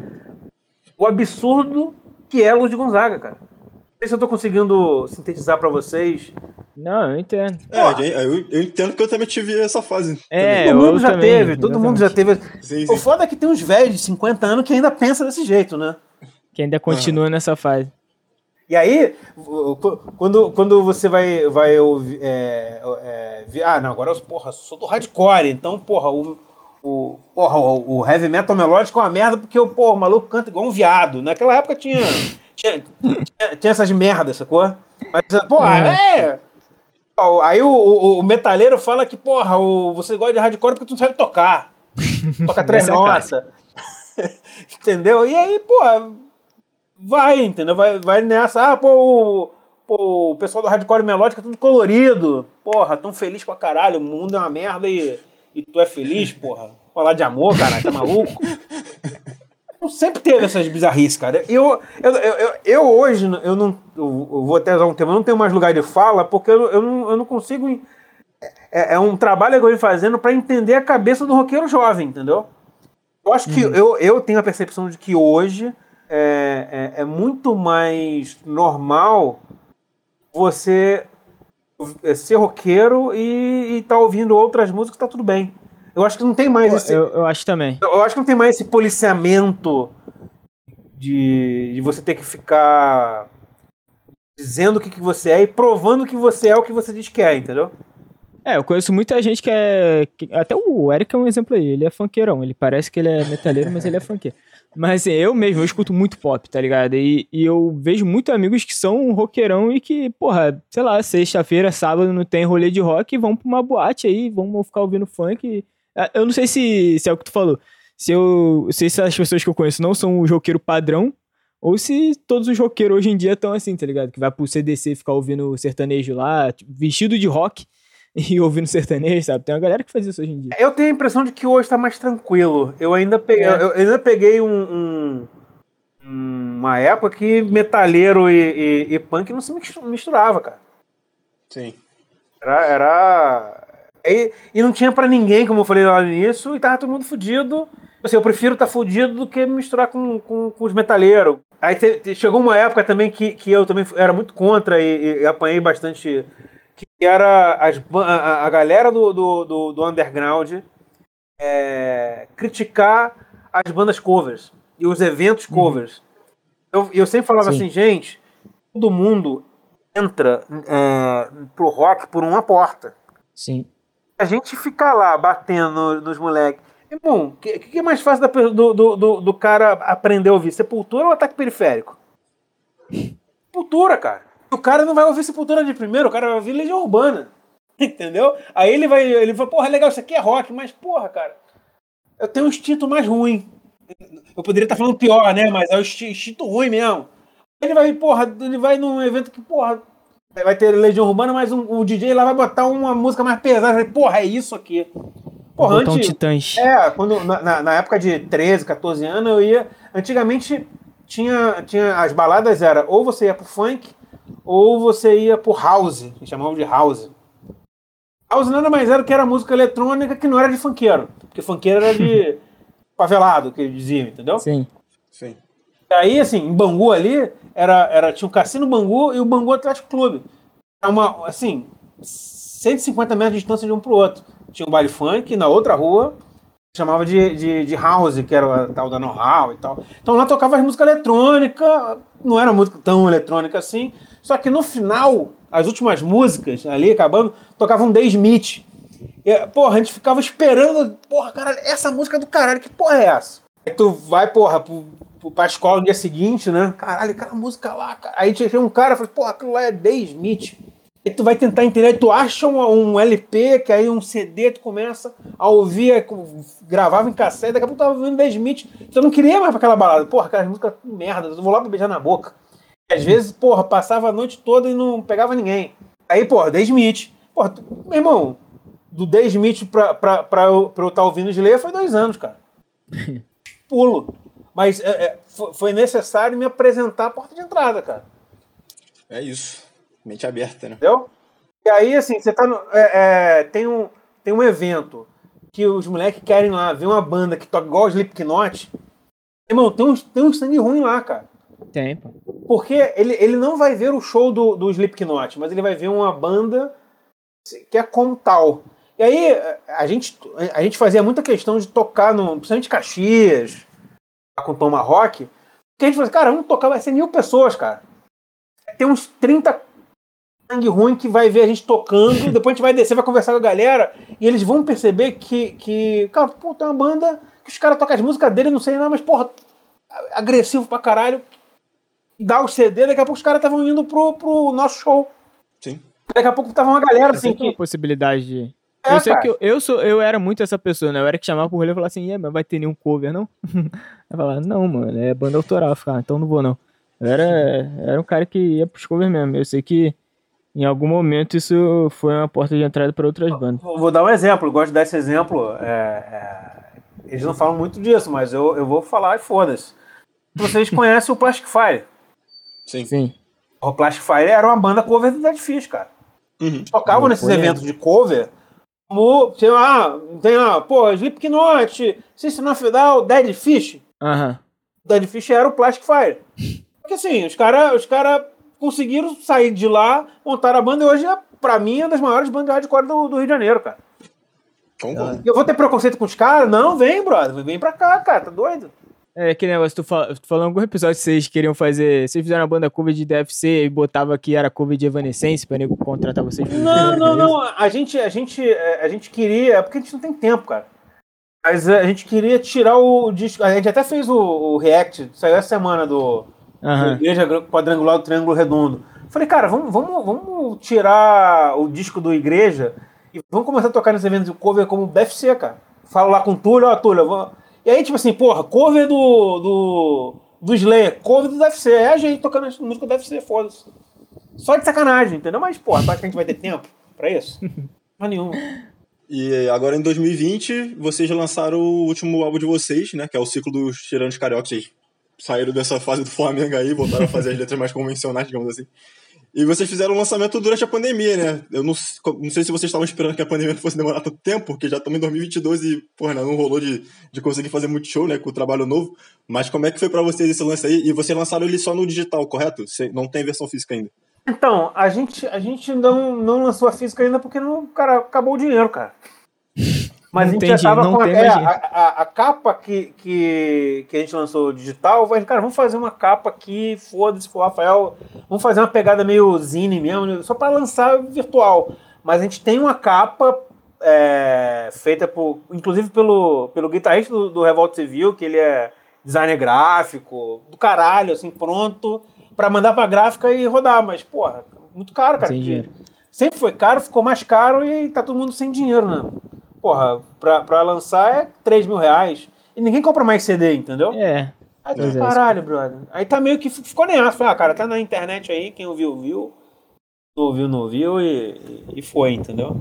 C: o absurdo que é Luiz Gonzaga, cara. Não sei se eu tô conseguindo sintetizar pra vocês.
B: Não, eu entendo.
A: É, eu, eu entendo que eu também tive essa fase.
B: É,
C: todo mundo já
B: também,
C: teve, todo mundo já teve.
A: Sim,
C: O
A: sim.
C: foda é que tem uns velhos de 50 anos que ainda pensam desse jeito, né?
B: Que ainda continua nessa fase.
C: E aí, o- o- quando, quando você vai, vai ouvir. é, é, vi- ah, não, agora eu porra, sou do hardcore, então, porra, o, o, porra, o, o heavy metal melódico é uma merda porque o, porra, o maluco canta igual um viado. Naquela época tinha. tinha, tinha, tinha essas merdas, sacou? Mas, porra, é. Ó, Aí o, o, o metaleiro fala que, porra, o, você gosta de hardcore porque tu não sabe tocar. Toca três
B: é
C: notas. entendeu? E aí, porra, vai, entendeu? Vai, vai nessa. Ah, pô, o, pô, o pessoal do hardcore melódico é tudo colorido. Porra, tão feliz pra caralho. O mundo é uma merda e, e tu é feliz, porra. Falar de amor, caralho, tá maluco? Sempre teve essas bizarrices, cara. Eu, eu, eu, eu, hoje, eu não. Eu, vou até usar um termo, eu não tenho mais lugar de fala, porque eu, eu, não, eu não consigo. É, é um trabalho que eu venho fazendo pra entender a cabeça do roqueiro jovem, entendeu? Eu acho que eu, eu tenho a percepção de que hoje é, é, é muito mais normal você é, ser roqueiro e, e tá ouvindo outras músicas, tá tudo bem. Eu acho que não tem mais esse.
B: Eu, eu acho também.
C: Eu acho que não tem mais esse policiamento de, de você ter que ficar dizendo o que, que você é e provando que você é o que você diz que é, entendeu?
B: É, eu conheço muita gente que é. que- até o Eric é um exemplo aí. Ele é funkeirão. Ele parece que ele é metaleiro, mas ele é funkeiro. Mas assim, eu mesmo, eu escuto muito pop, tá ligado? E, e eu vejo muitos amigos que são roqueirão e que, porra, sei lá, sexta-feira, sábado não tem rolê de rock e vão pra uma boate aí, vão ficar ouvindo funk. Ah, Eu não sei se, se é o que tu falou. Se eu. Se essas pessoas que eu conheço não são o roqueiro padrão, ou se todos os roqueiros hoje em dia estão assim, tá ligado? Que vai pro CDC ficar ouvindo sertanejo lá, tipo, vestido de rock e ouvindo sertanejo, sabe? Tem uma galera que faz isso hoje em dia.
C: Eu tenho a impressão de que hoje tá mais tranquilo. Eu ainda peguei,
B: É.
C: eu ainda peguei um, um- uma época que metalheiro e, e- e punk não se mistu- misturava, cara.
A: Sim.
C: Era. era... E, e não tinha pra ninguém, como eu falei lá no início, e tava todo mundo fudido. Assim, eu prefiro estar tá fudido do que misturar com, com, com os metaleiros. Aí te, te, chegou uma época também que, que eu também era muito contra e, e apanhei bastante. Que era as, a, a galera do, do, do, do underground é, criticar as bandas covers e os eventos uhum. covers. Uhum. Eu, eu sempre falava Sim. assim, gente, todo mundo entra é, pro rock por uma porta.
B: Sim.
C: A gente ficar lá batendo nos moleques. Irmão, o que, que, é mais fácil da, do, do, do, cara aprender a ouvir? Sepultura ou ataque periférico? Sepultura, cara. O cara não vai ouvir Sepultura de primeiro, o cara vai ouvir Legião Urbana. Entendeu? Aí ele vai, ele vai, porra, legal, isso aqui é rock, mas, porra, cara, eu tenho um instinto mais ruim. Eu poderia estar falando pior, né? Mas é o instinto ruim mesmo. Ele vai, porra, ele vai num evento que, porra, vai ter Legião Urbana, mas um, o DJ lá vai botar uma música mais pesada. Porra, é isso aqui.
B: Porra, antes, Titãs.
C: É, quando, na, na, época de 13, 14 anos, eu ia. Antigamente tinha, tinha. As baladas era ou você ia pro funk, ou você ia pro house. Que chamavam de house. House nada mais era que era música eletrônica que não era de funkeiro. Porque funkeiro era de favelado, que diziam, entendeu?
B: Sim.
A: Sim.
C: Aí, assim, em Bangu ali, era, era, tinha o Cassino Bangu e o Bangu Atlético Clube. Era uma, assim, 150 metros de distância de um pro outro. Tinha um baile funk na outra rua, chamava de, de, de house, que era tal da know-how e tal. Então lá tocava música eletrônica, não era música tão eletrônica assim, só que no final, as últimas músicas ali, acabando, tocavam The Smith. E, porra, a gente ficava esperando, porra, cara, essa música é do caralho, que porra é essa? Aí tu vai, porra, pro, pro, pra escola no dia seguinte, né? Caralho, aquela música lá, cara. Aí tinha um cara, falou, porra, aquilo lá é The Smith. Aí tu vai tentar entender, tu acha um, um, LP, que aí um CD, tu começa a ouvir, gravava em cassete, daqui a pouco tu tava ouvindo The Smith. Tu não queria mais pra aquela balada. Porra, aquela música merda, eu vou lá pra beijar na boca. E às vezes, porra, passava a noite toda e não pegava ninguém. Aí, porra, The Smith. Porra, tu, meu irmão, do The Smith pra, pra, pra, eu, pra eu estar tá ouvindo Slayer foi dois anos, cara. Pulo. Mas é, é, foi necessário me apresentar a porta de entrada, cara.
A: É isso. Mente aberta, né?
C: Entendeu? E aí, assim, você tá no. É, é, tem, um, tem um evento que os moleques querem lá ver uma banda que toca igual o Slipknot. Irmão, tem um, tem um sangue ruim lá, cara.
B: Tem, pô.
C: Porque ele, ele não vai ver o show do, do Slipknot, mas ele vai ver uma banda que é como tal. E aí, a gente, a gente fazia muita questão de tocar, no, principalmente Caxias, com o Tomahawk, que a gente falou assim, cara, vamos tocar, vai ser mil pessoas, cara. Tem uns 30 sangue ruim que vai ver a gente tocando, depois a gente vai descer, vai conversar com a galera, e eles vão perceber que, que cara, pô, tem uma banda que os caras tocam as músicas dele, não sei nada, mas, porra, agressivo pra caralho, dá o CD, daqui a pouco os caras estavam indo pro, pro nosso show.
A: Sim.
C: Daqui a pouco tava uma galera assim
B: que... uma possibilidade de... É, eu sei cara. que eu, eu, sou, eu era muito essa pessoa, né? Eu era que chamava pro rolê e falava assim, yeah, mas vai ter nenhum cover, não? eu falava, não, mano, é banda autoral. Eu ficava, então não vou, não. Eu era, era um cara que ia pros covers mesmo. Eu sei que em algum momento isso foi uma porta de entrada para outras bandas.
C: Vou dar um exemplo, eu gosto de dar esse exemplo. É, é, eles não falam muito disso, mas eu, eu vou falar e foda-se. Vocês conhecem o Plastic Fire?
A: Sim.
B: Sim.
C: O Plastic Fire era uma banda cover do Dead Fish, cara. Uhum. Tocavam nesses eventos de cover. Sei lá, tem lá, pô, Slipknot, System of Down, Dead Fish.
B: Uhum.
C: Dead Fish era o Plastic Fire. Porque assim, os caras os cara conseguiram sair de lá, montar a banda e hoje, é, pra mim, é uma das maiores bandas de hardcore do, do Rio de Janeiro, cara.
A: Concordo.
C: Eu vou ter preconceito com os caras? Não, vem, brother. Vem pra cá, cara. Tá doido?
B: É aquele negócio, tu, fala, tu falou em algum episódio que vocês queriam fazer. Vocês fizeram a banda cover de DFC e botava que era cover de Evanescence pra nego contratar vocês?
C: Não, não, não. A gente, a, gente, a gente queria. Porque a gente não tem tempo, cara. Mas a gente queria tirar o disco. A gente até fez o, o React, saiu essa semana do, uhum. Igreja Quadrangular do Triângulo Redondo. Falei, cara, vamos, vamos, vamos tirar o disco do Igreja e vamos começar a tocar nesse evento de cover como BFC, cara. Falo lá com o Túlio, ó, Túlio, vou... E aí, tipo assim, porra, cover do, do, do Slayer, cover do UFC. É a gente tocando música do UFC, foda-se. Só de sacanagem, entendeu? Mas, porra, acho que a gente vai ter tempo pra isso? Não nenhum.
A: E agora em 2020, vocês lançaram o último álbum de vocês, né? Que é o ciclo dos Tirantes Cariocas. Vocês saíram dessa fase do Flamengo aí, voltaram a fazer as letras mais convencionais, digamos assim. E vocês fizeram o lançamento durante a pandemia, né? Eu não, não sei se vocês estavam esperando que a pandemia fosse demorar tanto tempo, porque já estamos em 2022 e, porra, não rolou de, de conseguir fazer muito show, né, com o trabalho novo. Mas como é que foi para vocês esse lance aí? E vocês lançaram ele só no digital, correto? Não tem versão física ainda.
C: Então, a gente, a gente não, não lançou a física ainda porque não, cara, acabou o dinheiro, cara. Mas não a gente já tava com a, é, a, a, a, capa que, que, que a gente lançou digital, vai, cara, vamos fazer uma capa aqui, foda-se, for Rafael, vamos fazer uma pegada meio zine mesmo, só para lançar virtual. Mas a gente tem uma capa é, feita por, inclusive pelo, pelo guitarrista do, do Revolta Civil, que ele é designer gráfico, do caralho, assim, pronto, para mandar pra gráfica e rodar. Mas, porra, muito caro, cara. Sempre foi caro, ficou mais caro e tá todo mundo sem dinheiro, né? Porra, pra, pra lançar é 3 mil reais. E ninguém compra mais CD, entendeu?
B: É.
C: Aí tá, caralho, brother. Aí tá meio que ficou nessa. Falei, ah, cara, tá na internet aí, quem ouviu, viu. Não ouviu, não ouviu e, e foi, entendeu?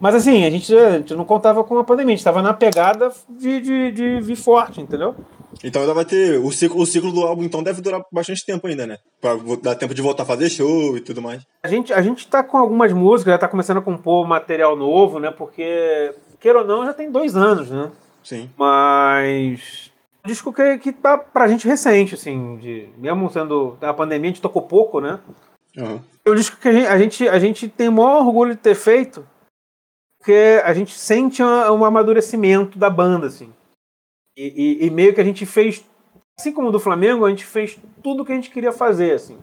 C: Mas assim, a gente, a gente não contava com a pandemia, a gente tava na pegada de, de, de vir forte, entendeu?
A: Então ainda vai ter. O ciclo, o ciclo do álbum então deve durar bastante tempo ainda, né? Pra dar tempo de voltar a fazer show e tudo mais.
C: A gente, a gente tá com algumas músicas, já tá começando a compor material novo, né? Porque, queira ou não, já tem dois anos, né?
A: Sim.
C: Mas. Disco que, que tá pra gente recente, assim, de, mesmo sendo a pandemia, a gente tocou pouco, né?
A: Uhum.
C: Eu disco que a gente, a gente, a gente tem o maior orgulho de ter feito, porque a gente sente um amadurecimento da banda, assim. E, e, e, meio que a gente fez, assim como do Flamengo, a gente fez tudo o que a gente queria fazer, assim.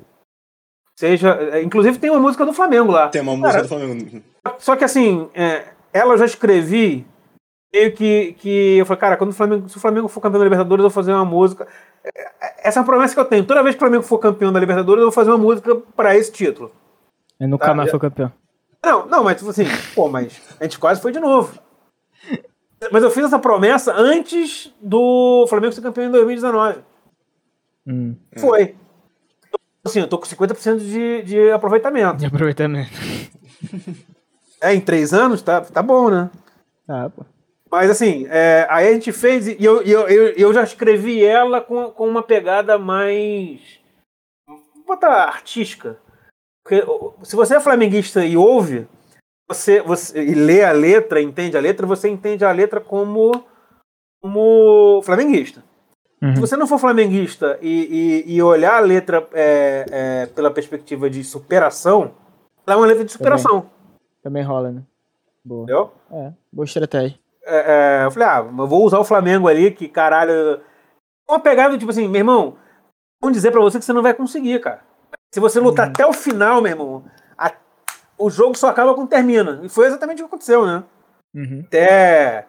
C: Seja, é, inclusive tem uma música do Flamengo lá.
A: Tem uma música do Flamengo.
C: Só que assim, é, ela eu já escrevi meio que, que eu falei, cara, quando o Flamengo, se o Flamengo for campeão da Libertadores, eu vou fazer uma música. É, essa é uma promessa que eu tenho. Toda vez que o Flamengo for campeão da Libertadores, eu vou fazer uma música para esse título.
B: E nunca tá? mais foi campeão.
C: Não, não, mas tipo assim, pô, mas a gente quase foi de novo. Mas eu fiz essa promessa antes do Flamengo ser campeão em 2019.
B: Hum.
C: Foi. Assim, eu tô com 50% de, de aproveitamento.
B: De aproveitamento.
C: É, em três anos, tá, tá bom, né?
B: Ah, pô.
C: Mas assim, é, aí a gente fez e eu, eu, eu, eu já escrevi ela com, com uma pegada mais. Vou botar artística. Porque se você é flamenguista e ouve, você, você e lê a letra, entende a letra, você entende a letra como, como flamenguista. Uhum. Se você não for flamenguista e, e, e olhar a letra é, é, pela perspectiva de superação, ela é uma letra de superação.
B: Também, Também rola, né? Boa.
C: Entendeu?
B: É, boa estratégia.
C: É, é, eu falei, ah, eu vou usar o Flamengo ali, que caralho. Uma pegada tipo assim, meu irmão, vamos dizer pra você que você não vai conseguir, cara. Se você lutar uhum. até o final, meu irmão, o jogo só acaba quando termina. E foi exatamente o que aconteceu, né?
B: Uhum.
C: Até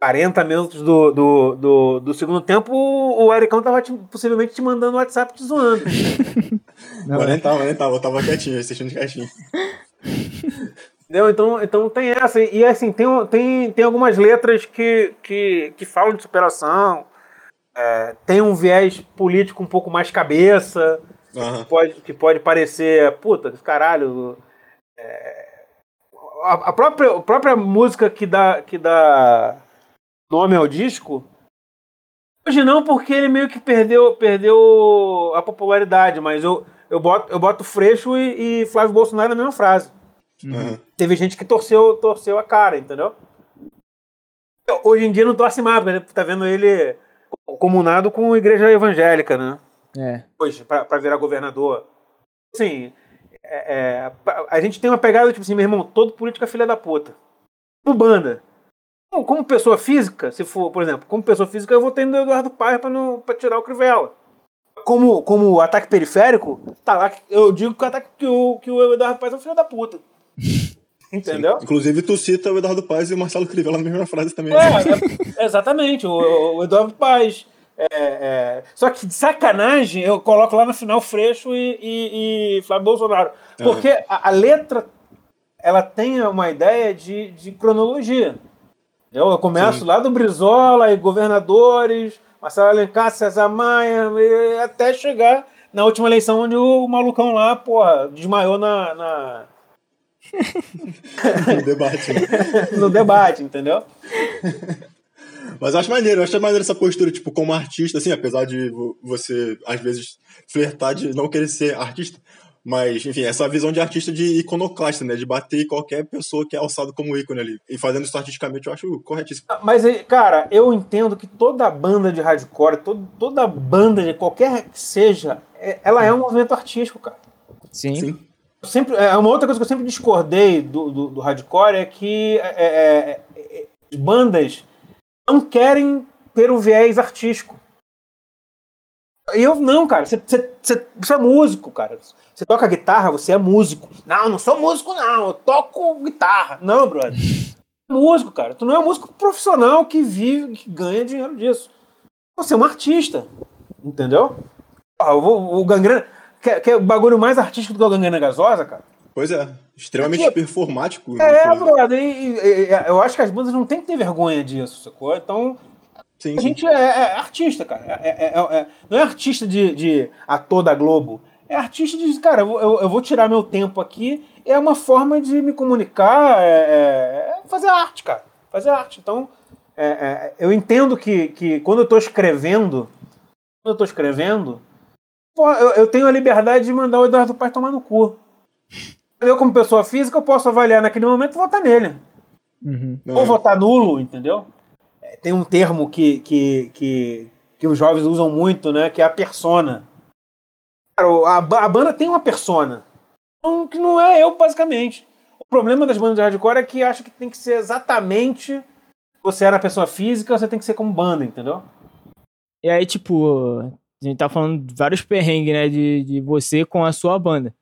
C: 40 minutos do, do, do, do, segundo tempo, o Ericão tava te, possivelmente te mandando um WhatsApp te zoando.
A: não, nem tava, nem tava, eu tava quietinho, assistindo quietinho.
C: Entendeu? Então, então tem essa. E assim, tem, tem, tem algumas letras que, que, que falam de superação. É, tem um viés político um pouco mais cabeça.
A: Uhum.
C: Que, pode, que pode parecer, puta, caralho, é, a, a, própria, a própria música que dá, que dá nome ao disco. Hoje não, porque ele meio que perdeu, perdeu a popularidade, mas eu, eu, boto, eu boto Freixo e, e Flávio Bolsonaro na mesma frase.
A: Uhum.
C: Teve gente que torceu, torceu a cara, entendeu? Hoje em dia não torce mais, porque tá vendo ele comunado com a igreja evangélica, né?
B: É.
C: Hoje, pra, pra virar governador. Assim, é, é, a gente tem uma pegada tipo assim, meu irmão, todo político é filha da puta. Como banda. Como, como pessoa física, se for, por exemplo, como pessoa física, eu vou ter no Eduardo Paes pra, pra tirar o Crivella. Como, como ataque periférico, tá lá, eu digo que o, ataque, que o, que o Eduardo Paes é um filho da puta. Entendeu?
A: Sim. Inclusive, tu cita o Eduardo Paes e o Marcelo Crivella na mesma frase também.
C: É, é exatamente. O, o Eduardo Paes é, é... Só que de sacanagem eu coloco lá no final Freixo e, e, e Flávio Bolsonaro. Porque uhum. a, a, letra ela tem uma ideia de, de cronologia. Eu, eu começo Sim. lá do Brizola e governadores, Marcelo Alencar, César Maia, até chegar na última eleição onde o malucão lá, porra, desmaiou na. na...
A: no debate. Né?
C: no debate, entendeu?
A: Mas eu acho maneiro, eu acho maneiro essa postura, tipo, como artista, assim, apesar de você, às vezes, flertar de não querer ser artista. Mas, enfim, essa visão de artista de iconoclasta, né? De bater qualquer pessoa que é alçado como ícone ali. E fazendo isso artisticamente, eu acho corretíssimo.
C: Mas, cara, eu entendo que toda banda de hardcore, todo, toda banda de qualquer que seja, é, ela é um movimento artístico, cara.
B: Sim. Sim.
C: Sempre, é uma outra coisa que eu sempre discordei do, do, do hardcore é que é, é, é, é bandas não querem ter o viés artístico. Eu não, cara. Você, você, você, é músico, cara. Você toca guitarra, você é músico. Não, não sou músico, não. Eu toco guitarra. Não, brother. músico, cara. Tu não é um músico profissional que vive, que ganha dinheiro disso. Você é um artista. Entendeu? Ah, o, o gangrena. Quer, quer bagulho mais artístico do que o gangrena gasosa, cara?
A: Pois é. Extremamente Aqui, performático.
C: É, brother. E, e, eu acho que as bandas não tem que ter vergonha disso, sacou? Então Sim, a gente é, é, artista, cara. É, é, é, não é artista de, de ator da Globo. É artista de, cara, eu, eu vou tirar meu tempo aqui. É uma forma de me comunicar, é, fazer arte, cara. Fazer arte. Então, eu entendo que, que quando eu estou escrevendo, quando eu estou escrevendo, eu, eu, tenho a liberdade de mandar o Eduardo Paz tomar no cu. Eu, como pessoa física, eu posso avaliar naquele momento e votar nele. Uhum. Ou votar nulo, entendeu? tem um termo que, que, que, que os jovens usam muito, né? Que é a persona. A, a banda tem uma persona. Que não é eu, basicamente. O problema das bandas de hardcore é que acha que tem que ser exatamente você era pessoa física, você tem que ser como banda, entendeu?
B: E aí, tipo, a gente tá falando de vários perrengues, né? De, de você com a sua banda.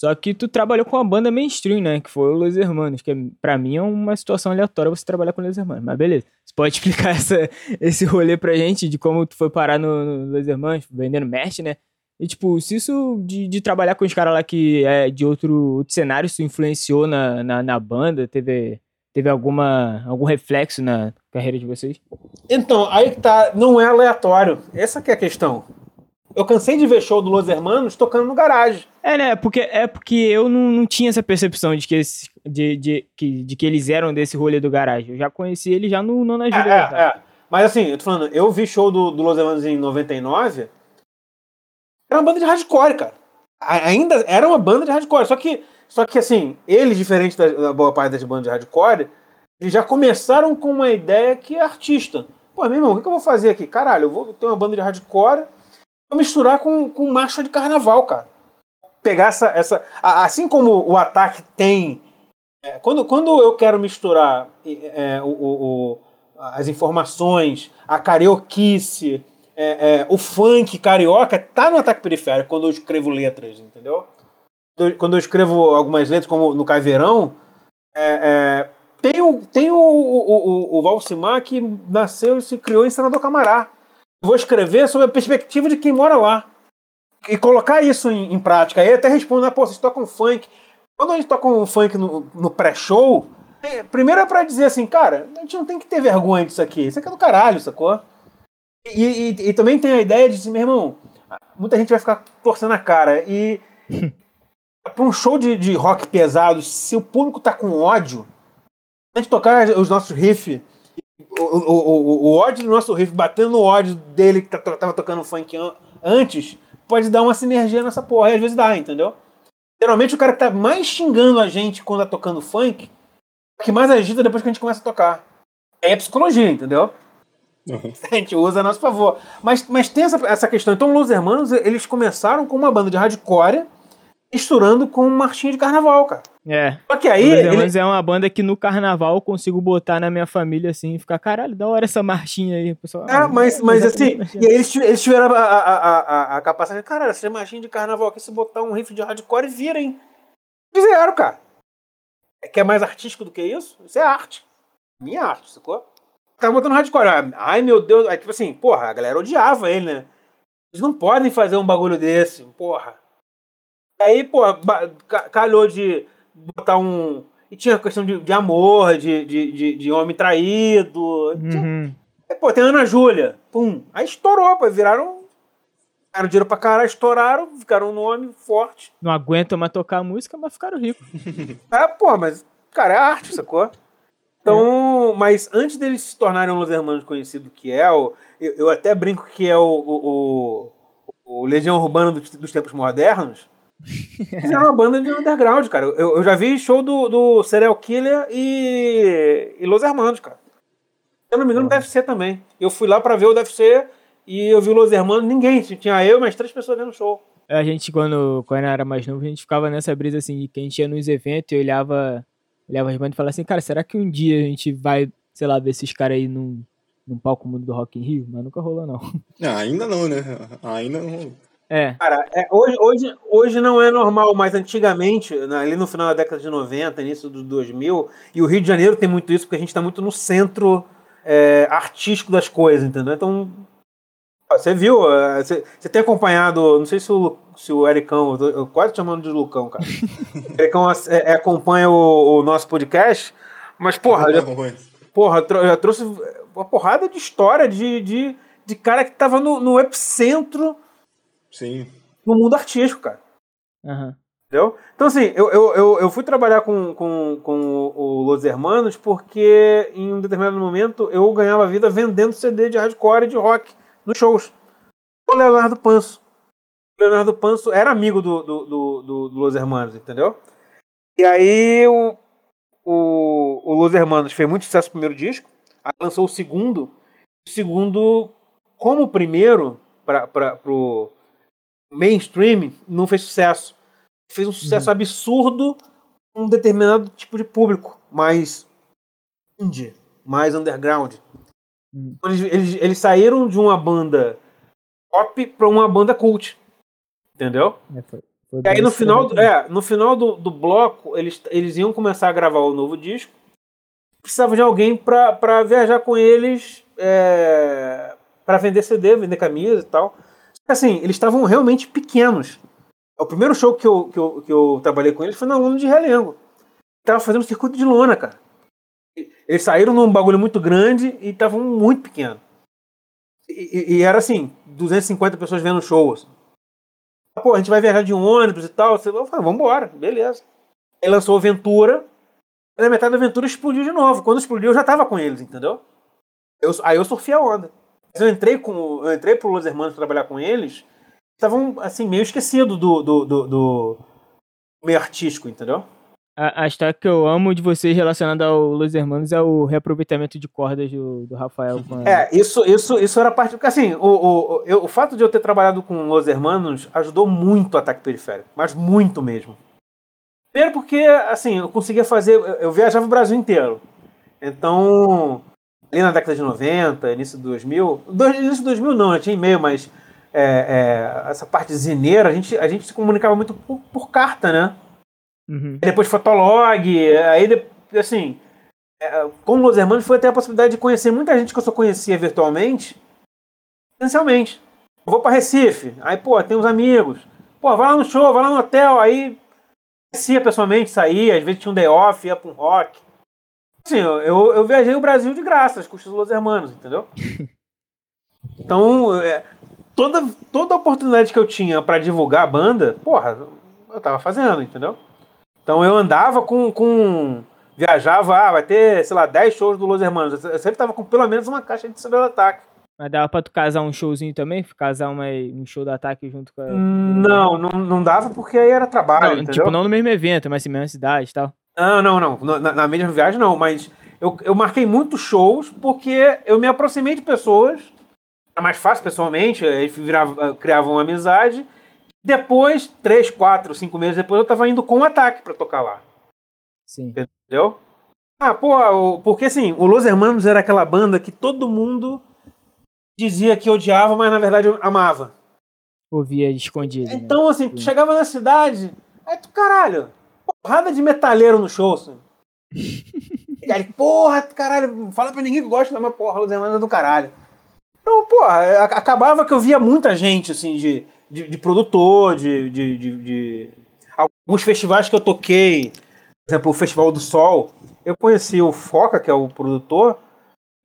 B: Só que tu trabalhou com uma banda mainstream, né? Que foi o Los Hermanos, que é, pra mim é uma situação aleatória você trabalhar com Los Hermanos. Mas beleza. Você pode explicar essa, esse rolê pra gente de como tu foi parar no, no Los Hermanos, vendendo merch, né? E, tipo, se isso de, de trabalhar com os caras lá que é de outro, outro cenário, isso influenciou na, na, na, banda? Teve, teve alguma, algum reflexo na carreira de vocês?
C: Então, aí que tá. Não é aleatório. Essa que é a questão. Eu cansei de ver show do Los Hermanos tocando no garagem.
B: É, né? Porque, é porque eu não, não tinha essa percepção de que, esse, de, de, que, de que eles eram desse rolê do garagem. Eu já conheci ele já no Nona.
C: É, é, é, Mas assim, eu tô falando, eu vi show do, do Los Hermanos em 99. Era uma banda de hardcore, cara. Ainda era uma banda de hardcore. Só que, só que assim, eles, diferente da, da boa parte das bandas de hardcore, eles já começaram com uma ideia que é artista. Pô, meu irmão, o que eu vou fazer aqui? Caralho, eu vou ter uma banda de hardcore misturar com, com marcha de carnaval, cara. Pegar essa. essa assim como o ataque tem. É, quando, quando eu quero misturar é, o, o, as informações, a carioquice, é, é, o funk carioca, tá no ataque periférico quando eu escrevo letras, entendeu? Quando eu escrevo algumas letras, como no Caveirão, é, é, tem, o, tem o, o, o, o Valsimar que nasceu e se criou em Senador Camará vou escrever sobre a perspectiva de quem mora lá. E colocar isso em, em prática. Aí até respondo, ah, pô, vocês tocam funk. Quando a gente toca um funk no, no pré-show, é, primeiro é pra dizer assim, cara, a gente não tem que ter vergonha disso aqui. Isso aqui é do caralho, sacou? E, e, e também tem a ideia de assim, meu irmão, muita gente vai ficar torcendo a cara. E pra um show de, de rock pesado, se o público tá com ódio, a gente tocar os nossos riffs o, o, o, ódio do nosso riff batendo no ódio dele que tá, tava tocando funk an antes, pode dar uma sinergia nessa porra. E às vezes dá, entendeu? Geralmente o cara que tá mais xingando a gente quando tá tocando funk, é que mais agita depois que a gente começa a tocar. É psicologia, entendeu? Uhum. A gente usa a nosso favor. Mas, mas tem essa, essa questão. Então, Los Hermanos, eles começaram com uma banda de hardcore misturando com marchinha de carnaval, cara.
B: É.
C: Só que aí.
B: Mas ele... é uma banda que no carnaval eu consigo botar na minha família assim e ficar, caralho, da hora essa marchinha aí, pessoal.
C: É, mas, mas assim, e aí eles, eles tiveram a, a, a, a capacidade, caralho, essa marchinha de carnaval aqui, se botar um riff de hardcore, vira, hein? Fizeram, cara. É que é mais artístico do que isso? Isso é arte. Minha arte, sacou? Tava botando hardcore. Ai, meu Deus. Aí, tipo assim, porra, a galera odiava ele, né? Eles não podem fazer um bagulho desse, porra. Aí, pô, calhou de botar um. E tinha questão de, de amor, de, de, de, homem traído. Uhum. Aí, pô, tem Ana Júlia. Pum. Aí estourou, pô, viraram. Ficaram dinheiro pra caralho, estouraram, ficaram um nome forte.
B: Não aguentam mais tocar a música, mas ficaram ricos.
C: é, pô, mas, cara, é arte, sacou? Então, é. mas antes deles se tornarem um Los Hermanos conhecido que é, o, eu, eu até brinco que é o, o, o, o Legião Urbana dos, dos tempos modernos, Fizeram uma banda de underground, cara. Eu, eu já vi show do, do Serial Killer e, e Los Hermanos, cara. Se eu não me engano, deve ser também. Eu fui lá pra ver o UFC e eu vi o Los Hermanos, ninguém. Tinha eu e mais três pessoas vendo o show.
B: A gente, quando, quando era mais novo, a gente ficava nessa brisa assim, que a gente ia nos eventos e olhava, olhava as bandas e falava assim, cara, será que um dia a gente vai, sei lá, ver esses caras aí num, num palco mundo do Rock in Rio? Mas nunca rolou, não.
A: Ah, ainda não, né? Ainda não.
B: É.
C: Cara, é, hoje, hoje, hoje não é normal, mas antigamente, ali no final da década de 90, início do 2000, e o Rio de Janeiro tem muito isso, porque a gente está muito no centro é, artístico das coisas, entendeu? Então, você viu, é, você, você tem acompanhado, não sei se o, se o Ericão, eu, tô, eu quase chamando de Lucão, cara. o Ericão é, é, acompanha o, o, nosso podcast, mas, porra, já, porra, já trouxe uma porrada de história de, de, de cara que tava no, no epicentro
A: Sim.
C: no mundo artístico, cara.
B: Uhum.
C: Entendeu? Então, assim, eu, eu, eu, eu, fui trabalhar com, com, com o Los Hermanos porque em um determinado momento eu ganhava vida vendendo CD de hardcore e de rock nos shows. O Leonardo Panso. O Leonardo Panso era amigo do, do, do, do, do Los Hermanos, entendeu? E aí o, o, o Los Hermanos fez muito sucesso no primeiro disco, aí lançou o segundo. O segundo, como o primeiro, para o mainstream, não fez sucesso fez um sucesso uhum. absurdo com um determinado tipo de público, mais indie, mais underground. Uhum. Eles, eles, eles, saíram de uma banda pop para uma banda cult. Entendeu? É, foi, foi e aí no final, do, é, no final do, do bloco, eles, eles iam começar a gravar o novo disco. Precisava de alguém para viajar com eles é, para vender CD, vender camisa e tal. Assim, eles estavam realmente pequenos. O primeiro show que eu, que eu, que eu trabalhei com eles foi na Lona de Realengo. Tava fazendo circuito de lona, cara. Eles saíram num bagulho muito grande e estavam muito pequenos. E, e, era assim, 250 pessoas vendo o show. Assim. Pô, a gente vai viajar de ônibus e tal. Eu falei, vambora, beleza. Aí lançou Aventura. Na metade da aventura explodiu de novo. Quando explodiu, eu já tava com eles, entendeu? Eu, aí eu surfei a onda. Eu entrei, com, eu entrei pro Los Hermanos trabalhar com eles estavam assim meio esquecidos do, do, do, do, meio artístico, entendeu?
B: A, a história que eu amo de vocês relacionada ao Los Hermanos é o reaproveitamento de cordas do, do Rafael.
C: Com a... É, isso, isso, isso era parte. Porque assim, o, o, eu, o fato de eu ter trabalhado com Los Hermanos ajudou muito o ataque periférico, mas muito mesmo. Primeiro porque, assim, eu conseguia fazer. Eu viajava o Brasil inteiro. Então, ali na década de 90, início de 2000. Início de 2000 não, eu tinha e-mail, mas é, é, essa parte zineira, a gente, a gente se comunicava muito por, por carta, né? Uhum. Depois Fotolog, aí assim, é, com os irmãos foi até a possibilidade de conhecer muita gente que eu só conhecia virtualmente, essencialmente. Eu vou para Recife, aí, pô, tem uns amigos. Pô, vai lá no show, vai lá no hotel, aí conhecia pessoalmente, saía, às vezes tinha um day off, ia para um rock. Assim, eu, eu viajei o Brasil de graça, com os Los Hermanos, entendeu? Então, é, toda, toda oportunidade que eu tinha para divulgar a banda, porra, eu tava fazendo, entendeu? Então eu andava com. com viajava, ah, vai ter, sei lá, 10 shows do Los Hermanos. Eu sempre tava com pelo menos uma caixa de CD do ataque.
B: Mas dava pra tu casar um showzinho também? Casar uma, um show do ataque junto com a.
C: Não, não, não dava porque aí era trabalho. Não,
B: tipo, não no mesmo evento, mas na mesma cidade e tal.
C: Não, não, não. Na, na mesma viagem não, mas eu, eu marquei muitos shows porque eu me aproximei de pessoas era mais fácil pessoalmente, eles viravam, criavam uma amizade. Depois, três, quatro, cinco meses depois, eu tava indo com um ataque para tocar lá.
B: Sim.
C: Entendeu? Ah, pô, porque assim, o Los Hermanos era aquela banda que todo mundo dizia que odiava, mas na verdade amava.
B: Ouvia escondido.
C: Né? Então, né? assim, tu chegava na cidade, aí tu, caralho, porrada de metaleiro no show, assim. e aí, porra, caralho, fala pra ninguém que gosta, mas porra, Los Hermanos é do caralho. Então, pô, acabava que eu via muita gente, assim, de, de, de produtor, de, de, de, de, Alguns festivais que eu toquei, por exemplo, o Festival do Sol, eu conheci o Foca, que é o produtor,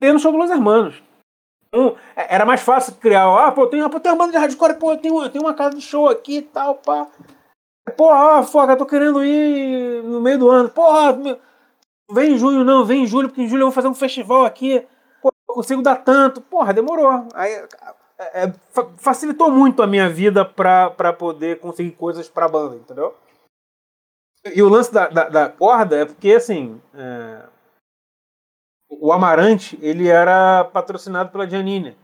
C: no show dos Hermanos. Então, era mais fácil criar, ah, pô, tem, pô, tem uma banda de hardcore, pô, tem uma, tem uma casa de show aqui e tal, pá. Porra, Foca, tô querendo ir no meio do ano. Porra, vem em junho não, vem em julho, porque em julho eu vou fazer um festival aqui pô, eu consigo dar tanto. Porra, demorou. Aí é, facilitou muito a minha vida para poder conseguir coisas pra banda, entendeu? E o lance da, da, da corda é porque, assim, é, o Amarante, ele era patrocinado pela Giannini.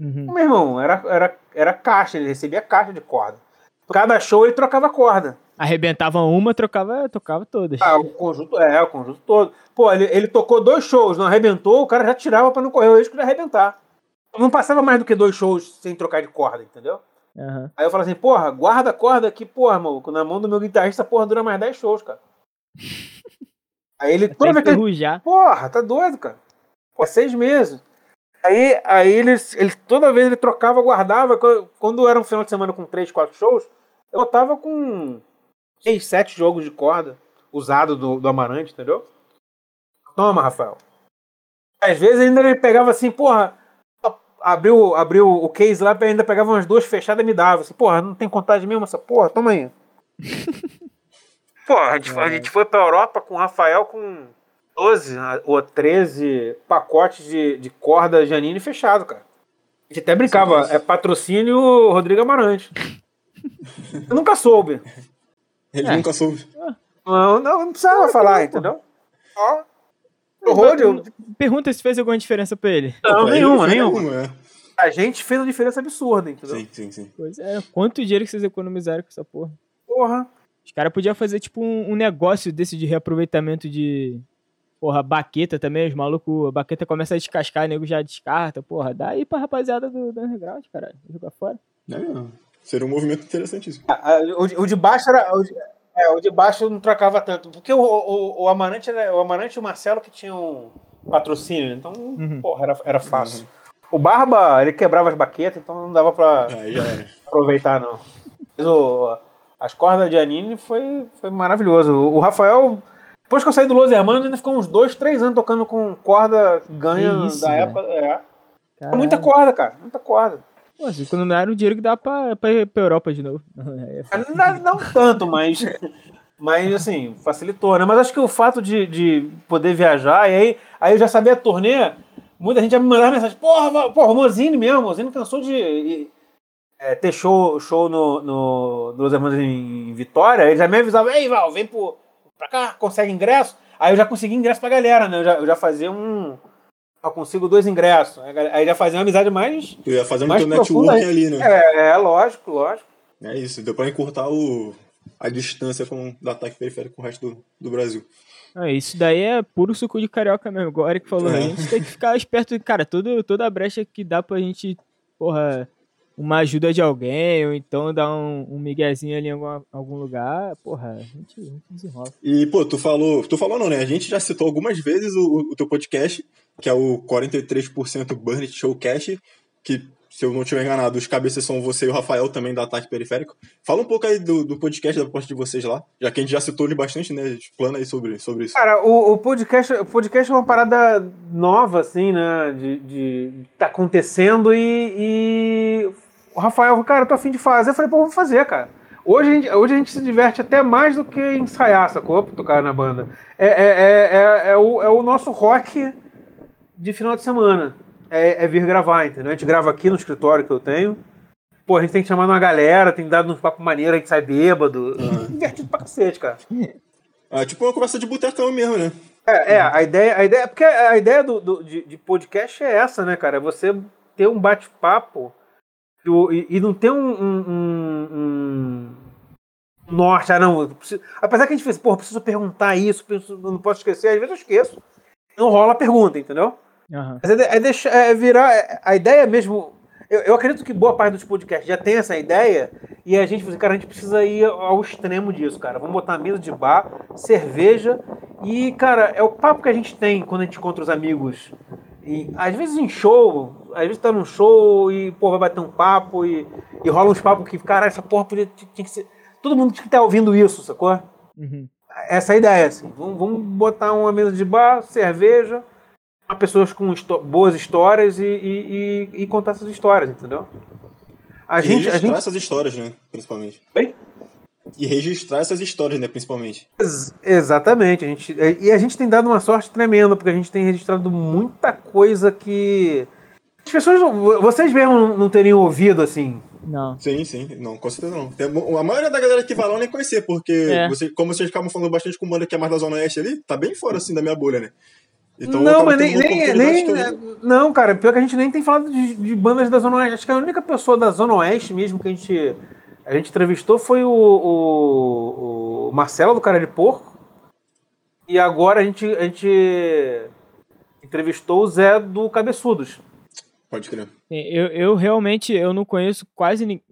C: Uhum. Meu irmão, era, era, era caixa, ele recebia caixa de corda. Cada show ele trocava corda.
B: Arrebentava uma, trocava, tocava todas.
C: Ah, o conjunto, é, o conjunto todo. Pô, ele, ele tocou dois shows, não arrebentou, o cara já tirava pra não correr o risco de arrebentar. Não passava mais do que dois shows sem trocar de corda, entendeu? Uhum. Aí eu falo assim, porra, guarda a corda aqui, porra, maluco, na mão do meu guitarrista, porra, dura mais 10 shows, cara. Aí ele, toda vez que ele, Porra, tá doido, cara. Pô, seis meses. Aí, aí ele, ele, toda vez ele trocava, guardava. Quando era um final de semana com três, quatro shows, eu tava com seis, sete jogos de corda usado do, do Amarante, entendeu? Toma, Rafael. Às vezes ainda ele pegava assim, porra, abriu, abriu o case lá, ainda pegava umas duas fechadas e me dava. Assim, porra, não tem contagem mesmo essa porra? Toma aí. Porra, a gente, a gente foi pra Europa com o Rafael com 12 ou 13 pacotes de, de corda Janine fechado, cara. A gente até brincava, é patrocínio Rodrigo Amarante. Eu nunca soube.
A: Ele é. nunca soube.
C: Não, não, não precisava falar, entendeu? Ó.
B: Pergunta se fez alguma diferença pra ele.
C: Não, nenhuma, nenhuma. É. A gente fez uma diferença absurda, entendeu?
A: Sim, sim, sim.
B: Pois é, quanto dinheiro que vocês economizaram com essa porra?
C: Porra.
B: Os caras podiam fazer, tipo, um, um, negócio desse de reaproveitamento de. Porra, baqueta também, os malucos. A baqueta começa a descascar, o nego já descarta. Porra, dá aí pra rapaziada do, do underground, caralho. Jogar fora.
A: É, seria um movimento interessantíssimo.
C: Ah, o, o, de baixo era. O de, é, o de baixo não trocava tanto. Porque o, o, o Amarante era, o Amarante e o Marcelo que tinham patrocínio, então, uhum. porra, era, era fácil. Uhum. O Barba, ele quebrava as baquetas, então não dava pra aproveitar, não. Mas o, as cordas de Anine foi, foi maravilhoso. O Rafael, depois que eu saí do Los Hermanos, ainda ficou uns dois, três anos tocando com corda ganha isso, da época. É. Muita corda, cara, muita corda.
B: Pô, assim, quando não era o dinheiro que dava pra, pra ir pra Europa de novo.
C: Não, não tanto, mas. Mas, assim, facilitou, né? Mas acho que o fato de, de poder viajar, e aí, aí eu já sabia a turnê, muita gente já me mandava mensagem, porra, porra, o Mozini mesmo, o Mozini cansou de é, ter show, show no, no, no Los Hermanos em Vitória, ele já me avisava, ei, Val, vem pro, pra cá, consegue ingresso. Aí eu já consegui ingresso pra galera, né? Eu já, eu já fazia um. Eu consigo dois ingressos. Aí já fazia uma amizade mais.
A: Eu ia fazer muito networking ali, né?
C: É, é, lógico, lógico.
A: É isso, deu pra encurtar o, a distância com, do ataque periférico com o resto do, do Brasil.
B: Ah, isso daí é puro suco de carioca mesmo. O Eric falou, é. a gente tem que ficar esperto. Cara, todo, toda a brecha que dá pra gente, porra, uma ajuda de alguém, ou então dar um, um miguezinho ali em algum, algum lugar, porra, a gente, a gente desenrola.
A: E, pô, tu falou, tu falou não, né? A gente já citou algumas vezes o, o teu podcast, que é o 43% Burn Showcast, que, se eu não estiver enganado, os cabeças são você e o Rafael também da Ataque Periférico. Fala um pouco aí do, do podcast, da proposta de vocês lá, já que a gente já citou ele bastante, né? Plana aí sobre, sobre isso.
C: Cara, o, o, podcast, o podcast é uma parada nova, assim, né? De, de tá acontecendo e, e o Rafael, cara, eu tô afim de fazer. Eu falei, pô, vamos fazer, cara. Hoje a, gente, hoje a gente se diverte até mais do que ensaiar, sacou? Pra tocar na banda. É, é, é, é, é, o, é o nosso rock de final de semana. É, é vir gravar, entendeu? A gente grava aqui no escritório que eu tenho. Pô, a gente tem que chamar uma galera, tem que dar uns papo maneiro, a gente sai bêbado. Uhum. Divertido pra cacete, cara.
A: É tipo uma conversa de botecão mesmo, né?
C: É, é, a ideia, a ideia, porque a ideia do, do de, de podcast é essa, né, cara? É você ter um bate-papo e, e, não tem um, um, um, norte, ah, não. Preciso, apesar que a gente fez, pô, preciso perguntar isso, preciso, não posso esquecer, às vezes eu esqueço. Não rola a pergunta, entendeu? Uhum. Mas é, é, deixar, é virar. É, a ideia mesmo. Eu, eu, acredito que boa parte dos podcasts já tem essa ideia e a gente, cara, a gente precisa ir ao extremo disso, cara. Vamos botar mesa de bar, cerveja e, cara, é o papo que a gente tem quando a gente encontra os amigos e às vezes em show, às vezes tá num show e, pô, vai bater um papo e, e rola uns papos que, cara, essa porra podia, tinha que ser. Todo mundo tinha que estar tá ouvindo isso, sacou? Uhum. Essa é a ideia, assim. Vamos, vamos botar uma mesa de bar, cerveja, pessoas com boas histórias e, e, e, e, contar essas histórias, entendeu?
A: A e gente, a gente... essas histórias, né? Principalmente. Bem? E registrar essas histórias, né, principalmente.
C: Ex exatamente. A gente, e a gente tem dado uma sorte tremenda, porque a gente tem registrado muita coisa que pessoas. Vocês mesmo não teriam ouvido assim.
B: Não.
A: Sim, sim. Não, com certeza não. Tem, a maioria da galera que vai lá eu nem conhecia, porque
B: É.
A: você, como vocês ficavam falando bastante com banda que é mais da Zona Oeste ali, tá bem fora assim da minha bolha, né? Então, eu
C: não, mas nem. nem, nem
A: eu-
C: não, cara, pior que a gente nem tem falado de, de bandas da Zona Oeste. Acho que a única pessoa da Zona Oeste mesmo que a gente, a gente entrevistou foi o, o, o Marcelo do Cara de Porco. E agora a gente, a gente entrevistou o Zé do Cabeçudos.
A: Pode crer.
B: Eu, eu realmente eu não conheço quase ninguém.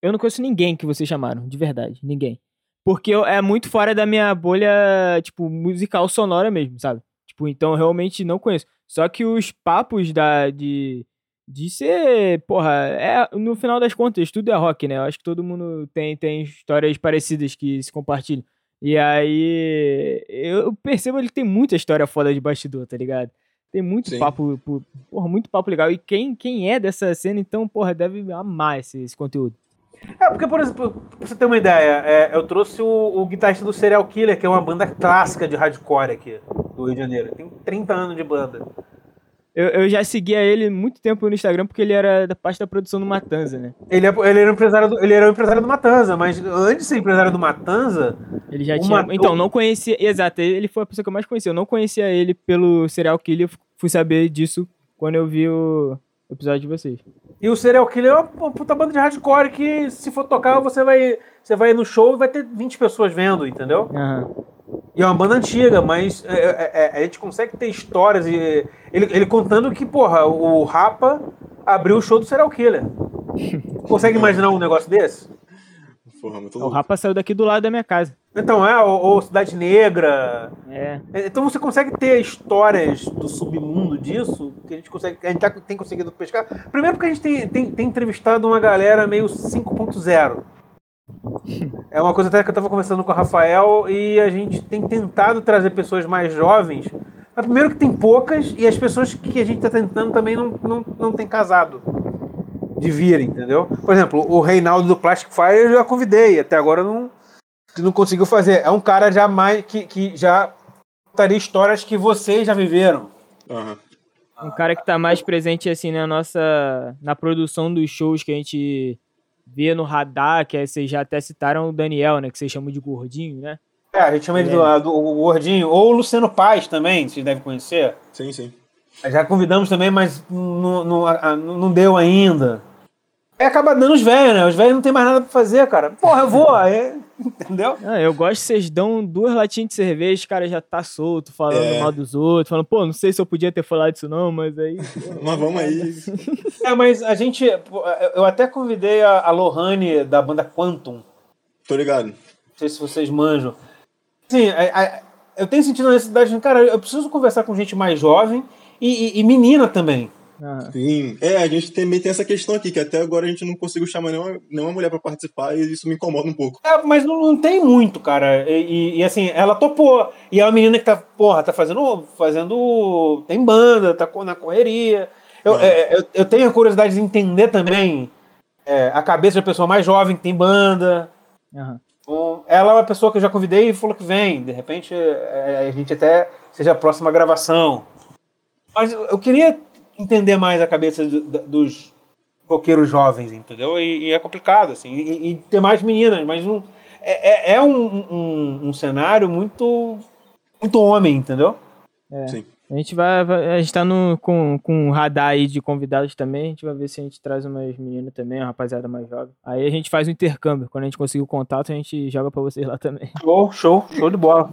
B: Eu não conheço ninguém que vocês chamaram, de verdade. Ninguém. Porque eu- é muito fora da minha bolha, tipo, musical sonora mesmo, sabe? Tipo, então eu realmente não conheço. Só que os papos da, de, de ser, porra, é, no final das contas, tudo é rock, né? Eu acho que todo mundo tem, tem histórias parecidas que se compartilham. E aí, eu percebo que tem muita história foda de bastidor, tá ligado? Tem muito
A: Sim.
B: papo, porra, muito papo legal. E quem, quem é dessa cena, então, porra, deve amar esse, esse conteúdo.
C: É, porque, por exemplo, pra você ter uma ideia, é, eu trouxe o, o guitarrista do Serial Killer, que é uma banda clássica de hardcore aqui do Rio de Janeiro. Tem 30 anos de banda.
B: Eu, eu já seguia ele muito tempo no Instagram porque ele era da parte da produção do Matanza, né?
C: Ele, é, ele, era empresário do, ele era o empresário do Matanza, mas antes de ser empresário do Matanza,
B: Ele já tinha.
C: Matou-
B: Então, não conhecia. Exato, ele foi a pessoa que eu mais conhecia. Eu não conhecia ele pelo serial killer. eu Fui saber disso quando eu vi o episódio de vocês.
C: E o Serial Killer é uma puta banda de hardcore que, se for tocar, você vai, você vai no show e vai ter 20 pessoas vendo, entendeu?
B: Aham.
C: E é uma banda antiga, mas é, é, é, a gente consegue ter histórias. E, ele, ele contando que, porra, o Rapa abriu o show do Serial Killer. Consegue imaginar um negócio desse?
A: Porra, muito
B: O. Rapa saiu daqui do lado da minha casa.
C: Então, é, ou, ou Cidade Negra.
B: É.
C: Então você consegue ter histórias do submundo disso, que a gente consegue. A gente tá- tem conseguido pescar. Primeiro porque a gente tem, tem, tem entrevistado uma galera meio 5.0. É uma coisa até que eu estava conversando com o Rafael e a gente tem tentado trazer pessoas mais jovens. Mas primeiro que tem poucas e as pessoas que a gente está tentando também não, não, não tem casado de vir, entendeu? Por exemplo, o Reinaldo do Plastic Fire eu já convidei, até agora não, não conseguiu fazer. É um cara já mais que, que já contaria histórias que vocês já viveram.
A: Aham.
B: Um cara que tá mais presente, assim, na nossa. Na produção dos shows que a gente vê no radar, que aí vocês já até citaram o Daniel, né? Que vocês chamam de gordinho, né?
C: É, a gente chama ele do, do, o Gordinho, ou o Luciano Paz também, vocês devem conhecer.
A: Sim, sim.
C: Já convidamos também, mas não, não, não deu ainda. Aí acaba dando os velhos, né? Os velhos não tem mais nada pra fazer, cara. Porra, eu vou, aí, entendeu?
B: Ah, eu gosto que vocês dão duas latinhas de cerveja, o cara já tá solto, falando
A: É.
B: mal dos outros, falando, pô, não sei se eu podia ter falado isso não, mas aí.
A: Mas vamos aí.
C: É, mas a gente. Eu até convidei a, a Lohane da banda Quantum.
A: Tô ligado.
C: Não sei se vocês manjam. Sim, a- a- eu tenho sentido a necessidade de, cara, eu preciso conversar com gente mais jovem e, e- e menina também.
A: Sim. É, a gente também tem essa questão aqui, que até agora a gente não conseguiu chamar nenhuma, nenhuma mulher pra participar e isso me incomoda um pouco.
C: É, mas não, não tem muito, cara. E, e- e, assim, ela topou. E é uma menina que tá, porra, tá fazendo. fazendo. Tem banda, tá na correria. Eu,
A: Ah.
C: é, eu, eu tenho a curiosidade de entender também é, a cabeça da pessoa mais jovem que tem banda. Então, ela é uma pessoa que eu já convidei e falou que vem. De repente, é, a gente até seja a próxima gravação. Mas eu queria entender mais a cabeça do- da- dos roqueiros jovens, entendeu? E, e é complicado, assim. E, e ter mais meninas, mas não, é, é- é um, um, um cenário muito, muito homem, entendeu?
A: Sim.
B: A gente vai, vai- A gente tá no, com, com um radar aí de convidados também. A gente vai ver se a gente traz umas meninas também, uma rapaziada mais jovem. Aí a gente faz um intercâmbio. Quando a gente conseguir o contato, a gente joga pra vocês lá também.
C: Show, show, show de bola.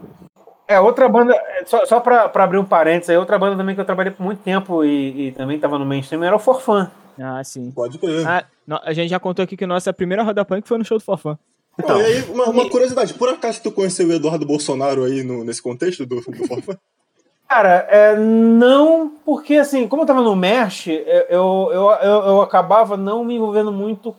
C: É, outra banda, é, só, só pra, pra abrir um parênteses aí, outra banda também que eu trabalhei por muito tempo e, e também tava no mainstream era o Forfã.
B: Ah, sim.
A: Pode crer.
B: Ah, no- a gente já contou aqui que nossa primeira roda punk foi no show do Fofã.
A: Pô, e aí, uma, uma curiosidade, por acaso tu conheceu o Eduardo Bolsonaro aí no, nesse contexto do, do Forfã?
C: Cara, é, não, porque assim, como eu tava no Merch, eu, eu, eu, eu- eu acabava não me envolvendo muito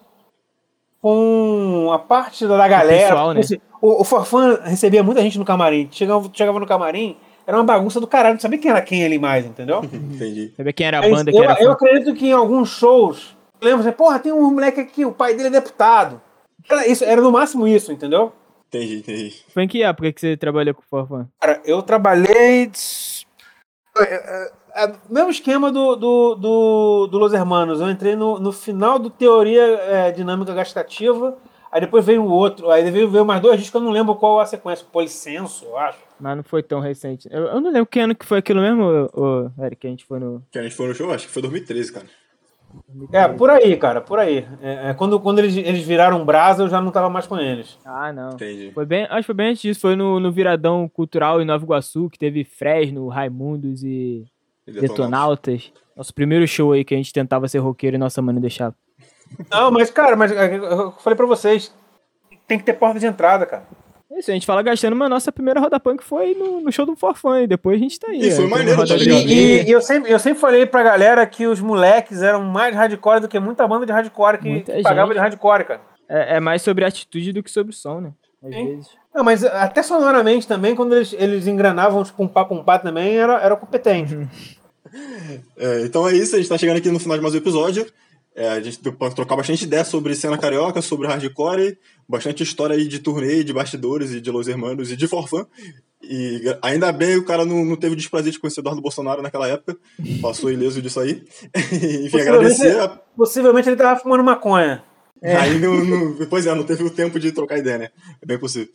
C: com a parte da galera.
B: pessoal,
C: porque,
B: né?
C: assim, o, o Forfã recebia muita gente no camarim. Chegava, chegava no camarim, era uma bagunça do caralho, não sabia quem era quem ali mais, entendeu?
A: Entendi.
B: Sabe quem era a banda que
C: eu,
B: era
C: eu acredito que em alguns shows, lembra assim, porra, tem um moleque aqui, o pai dele é deputado. Era, isso, era no máximo isso, entendeu?
A: Entendi, entendi.
B: Foi em que época que você trabalhou com o Fofã?
C: Cara, eu trabalhei. É, mesmo esquema do, do, do, do Los Hermanos. Eu entrei no, no final do Teoria é, Dinâmica Gastativa, aí depois veio o outro, aí veio, veio mais dois discos que eu não lembro qual a sequência. Policenso, eu acho.
B: Mas não foi tão recente. Eu, eu não lembro que ano que foi aquilo mesmo, o, Eric, que a gente foi no.
A: Que a gente foi no show? Acho que foi 2013, cara.
C: É, por aí, cara, por aí. É, é, quando quando eles, eles viraram brasa, eu já não tava mais com eles.
B: Ah, não. Entendi. Foi bem, acho que foi bem antes disso. Foi no, no Viradão Cultural em Nova Iguaçu, que teve Fresno, Raimundos e, e Detonautas. Nosso primeiro show aí que a gente tentava ser roqueiro e nossa mãe não deixava.
C: Não, mas, cara, mas é, eu falei pra vocês, tem que ter porta de entrada, cara.
B: Isso, a gente fala gastando, mas nossa primeira roda punk foi no, no show do Forfã, e depois a gente tá aí.
A: E foi maneiro,
C: tá ligado? E, e, eu, sempre, eu sempre falei pra galera que os moleques eram mais hardcore do que muita banda de hardcore que, que pagava de hardcore, cara.
B: É, é, mais sobre atitude do que sobre som, né? Às Sim. vezes.
C: Não, mas até sonoramente também, quando eles, eles engranavam tipo, um papo um pá também, era, era competente.
A: É, então é isso, a gente tá chegando aqui no final de mais um episódio. É, a gente pode trocar bastante ideia sobre cena carioca, sobre hardcore, bastante história aí de turnê, de bastidores e de Los Hermanos e de Forfã. E ainda bem o cara não, não teve o desprazer de conhecer Eduardo Bolsonaro naquela época. Passou ileso disso aí. Enfim, possivelmente, agradecer. A...
C: Possivelmente ele tava fumando maconha.
A: É. Aí não, não, pois é, não teve o tempo de trocar ideia, né? É bem possível.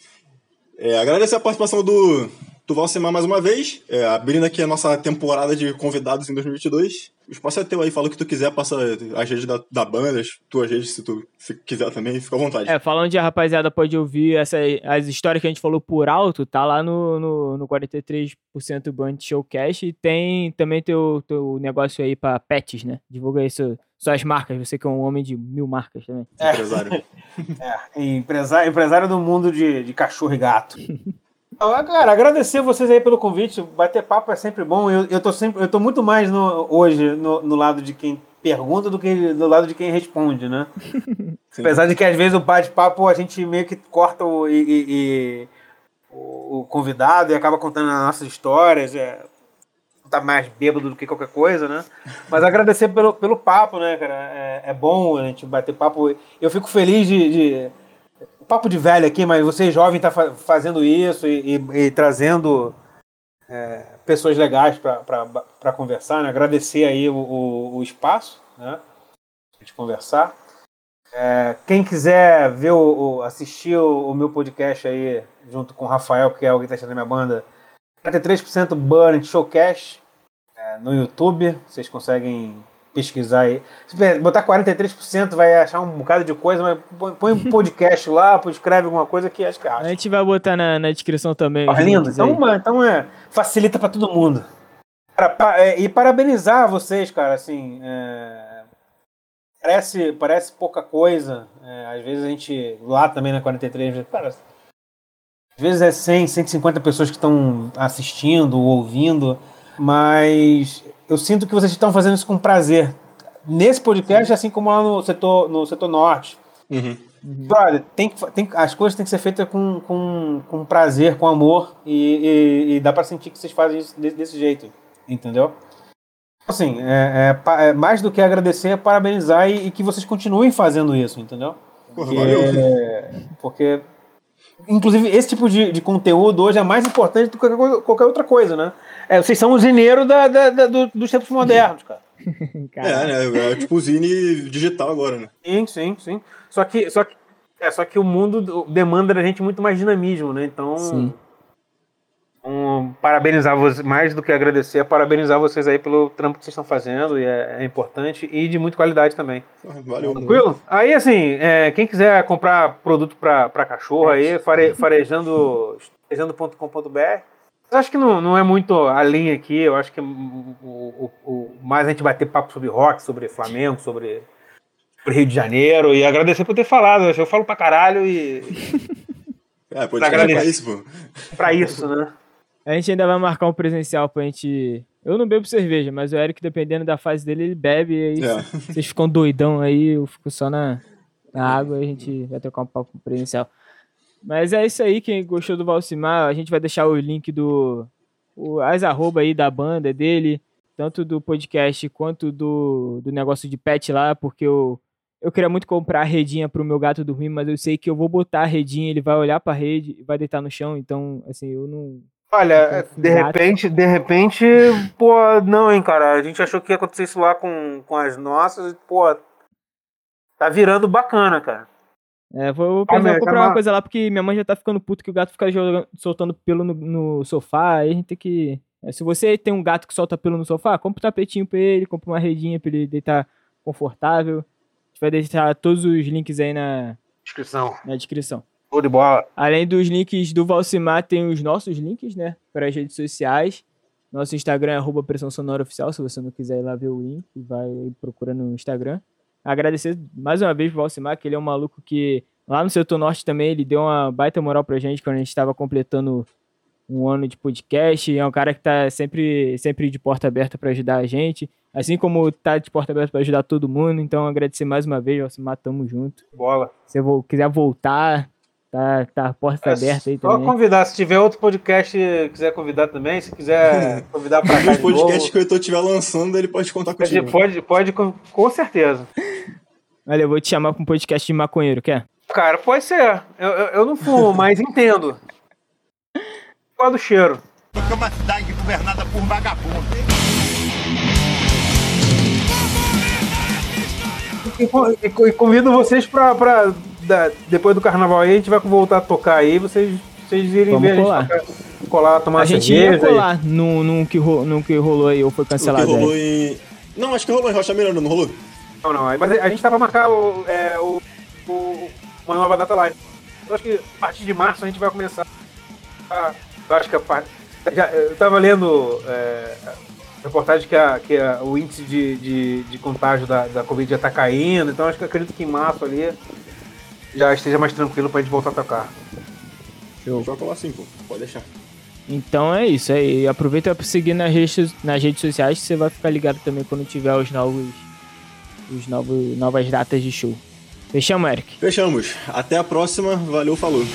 A: É, agradecer a participação do, do Valsemar mais uma vez, é, abrindo aqui a nossa temporada de convidados em 2022. O espaço é teu aí, fala o que tu quiser, passa as redes da, da banda, as tuas redes, se tu se quiser também, fica à vontade.
B: É, falando de a rapaziada pode ouvir essa, as histórias que a gente falou por alto, tá lá no, no, no 43% Band Showcast e tem também teu, teu negócio aí pra pets, né? Divulga isso, suas marcas, você que é um homem de mil marcas também.
C: É. Empresário. é, empresário, empresário do mundo de, de cachorro e gato. Cara, agradecer vocês aí pelo convite. Bater papo é sempre bom. Eu, eu tô sempre, eu tô muito mais no, hoje no, no lado de quem pergunta do que do lado de quem responde, né? Apesar de que às vezes o bate-papo a gente meio que corta o, e, e, e, o, convidado e acaba contando as nossas histórias. É, tá mais bêbado do que qualquer coisa, né? Mas agradecer pelo, pelo papo, né, cara? É, é bom a gente bater papo. Eu fico feliz de, de papo de velho aqui, mas você jovem está fazendo isso e, e, e trazendo é, pessoas legais para conversar, né? Agradecer aí o, o, o espaço, né? De conversar. É, quem quiser ver o, assistir o, meu podcast aí junto com o Rafael, que é o guitarrista da minha banda, 43% Burn Showcast é, no YouTube. Vocês conseguem pesquisar aí. Se botar 43%, vai achar um bocado de coisa, mas põe um podcast lá, escreve alguma coisa que acho que acha.
B: A gente vai botar na, na descrição também.
C: Ah, lindo. Então, então é, facilita para todo mundo. Cara, pa, é, e parabenizar vocês, cara, assim. É, parece, parece pouca coisa. É, às vezes a gente, lá também na 43, cara, às vezes é 100, 150 pessoas que estão assistindo ou ouvindo, mas eu sinto que vocês estão fazendo isso com prazer. Nesse podcast, assim como lá no setor, no setor norte. Uhum. Brother, tem, tem, as coisas têm que ser feitas com, com, com prazer, com amor, e, e, e dá para sentir que vocês fazem isso desse, desse jeito, entendeu? Assim, é, é, é, mais do que agradecer, é parabenizar e, e, que vocês continuem fazendo isso, entendeu?
A: Porra, valeu.
C: Porque, inclusive, esse tipo de, de conteúdo hoje é mais importante do que qualquer outra coisa, né? É, vocês são o zineiro da, da, da do, dos tempos modernos, cara.
A: é, né? É tipo zine digital agora, né?
C: Sim, sim, sim. Só que, só que, é, só que o mundo demanda da gente muito mais dinamismo, né? Então. Sim. Um, parabenizar vocês, mais do que agradecer, é parabenizar vocês aí pelo trampo que vocês estão fazendo, e é, é importante, e de muita qualidade também.
A: Valeu.
C: Tranquilo? Aí, assim, é, quem quiser comprar produto para cachorro aí, fare, farejando, farejando.com.br, eu acho que não, não é muito a linha aqui. Eu acho que o, o, o, mais a gente bater papo sobre rock, sobre Flamengo, sobre, sobre Rio de Janeiro. E agradecer por ter falado. Eu falo pra caralho e.
A: É, pode pra, pra isso, pô.
C: Pra isso, né?
B: A gente ainda vai marcar um presencial pra gente. Eu não bebo cerveja, mas o Eric, dependendo da fase dele, ele bebe. E aí é. vocês ficam doidão aí, eu fico só na, na água e a gente vai trocar um papo presencial. Mas é isso aí, quem gostou do Valsimar, a gente vai deixar o link do. O, as arroba aí da banda dele, tanto do podcast quanto do, do negócio de pet lá, porque eu, eu queria muito comprar a redinha pro meu gato dormir, mas eu sei que eu vou botar a redinha, ele vai olhar pra rede e vai deitar no chão, então, assim, eu não
C: Olha, de repente, de repente, pô, não, hein, cara. A gente achou que ia acontecer isso lá com, com as nossas, pô, tá virando bacana, cara.
B: É, vou pensar comprar uma coisa lá, porque minha mãe já tá ficando puto que o gato fica jogando, soltando pelo no, no, sofá, aí a gente tem que... É, se você tem um gato que solta pelo no sofá, compra um tapetinho pra ele, compra uma redinha pra ele deitar confortável. A gente vai deixar todos os links aí na
C: descrição.
B: Na descrição.
C: Show de bola.
B: Além dos links do Valcimar, tem os nossos links, né? Para as redes sociais. Nosso Instagram é arroba Pressão Sonora Oficial, se você não quiser ir lá ver o link, vai procurando no Instagram. Agradecer mais uma vez pro Valcimar, que ele é um maluco que lá no setor norte também, ele deu uma baita moral pra gente quando a gente estava completando um ano de podcast. É um cara que tá sempre, sempre de porta aberta para ajudar a gente. Assim como tá de porta aberta para ajudar todo mundo. Então, agradecer mais uma vez, Valcimar, tamo junto.
C: Bola.
B: Se você quiser voltar, Tá, tá a porta é, aberta aí também.
C: Só convidar, se tiver outro podcast quiser convidar também, se quiser convidar para cá.
A: Os podcasts que eu estiver lançando, ele pode contar contigo.
C: Pode, pode, com, com certeza.
B: Olha, eu vou te chamar para um podcast de maconheiro, quer?
C: Cara, pode ser. Eu, eu, eu não fumo, mas entendo. Qual do cheiro?
D: Porque é uma cidade governada por vagabundo.
C: E, e, e convido vocês para da, depois do carnaval aí, a gente vai voltar a tocar aí, vocês, vocês irem
B: Vamos
C: ver
B: colar.
C: a gente tocar, colar, tomar
B: a gente
C: cerveja.
B: ia colar no, no, que ro, no que rolou aí, ou foi cancelado.
A: O que rolou em... Não, acho que rolou em Rocha Miranda, não rolou?
C: Não, não, mas a gente tá pra marcar o, é, o, o, uma nova data lá. Eu acho que a partir de março a gente vai começar a, eu acho que a parte... Já, eu tava lendo é, reportagem que, a, que a, o índice de, de, de contágio da, da Covid já tá caindo, então acho que acredito que em março ali já esteja mais tranquilo pra gente voltar a tocar.
A: Show. Joga lá sim, pô. Pode deixar.
B: Então é isso aí. Aproveita para seguir nas redes, nas redes sociais que você vai ficar ligado também quando tiver os novos, os novos, novas datas de show. Fechamos, Eric?
A: Fechamos. Até a próxima. Valeu, falou.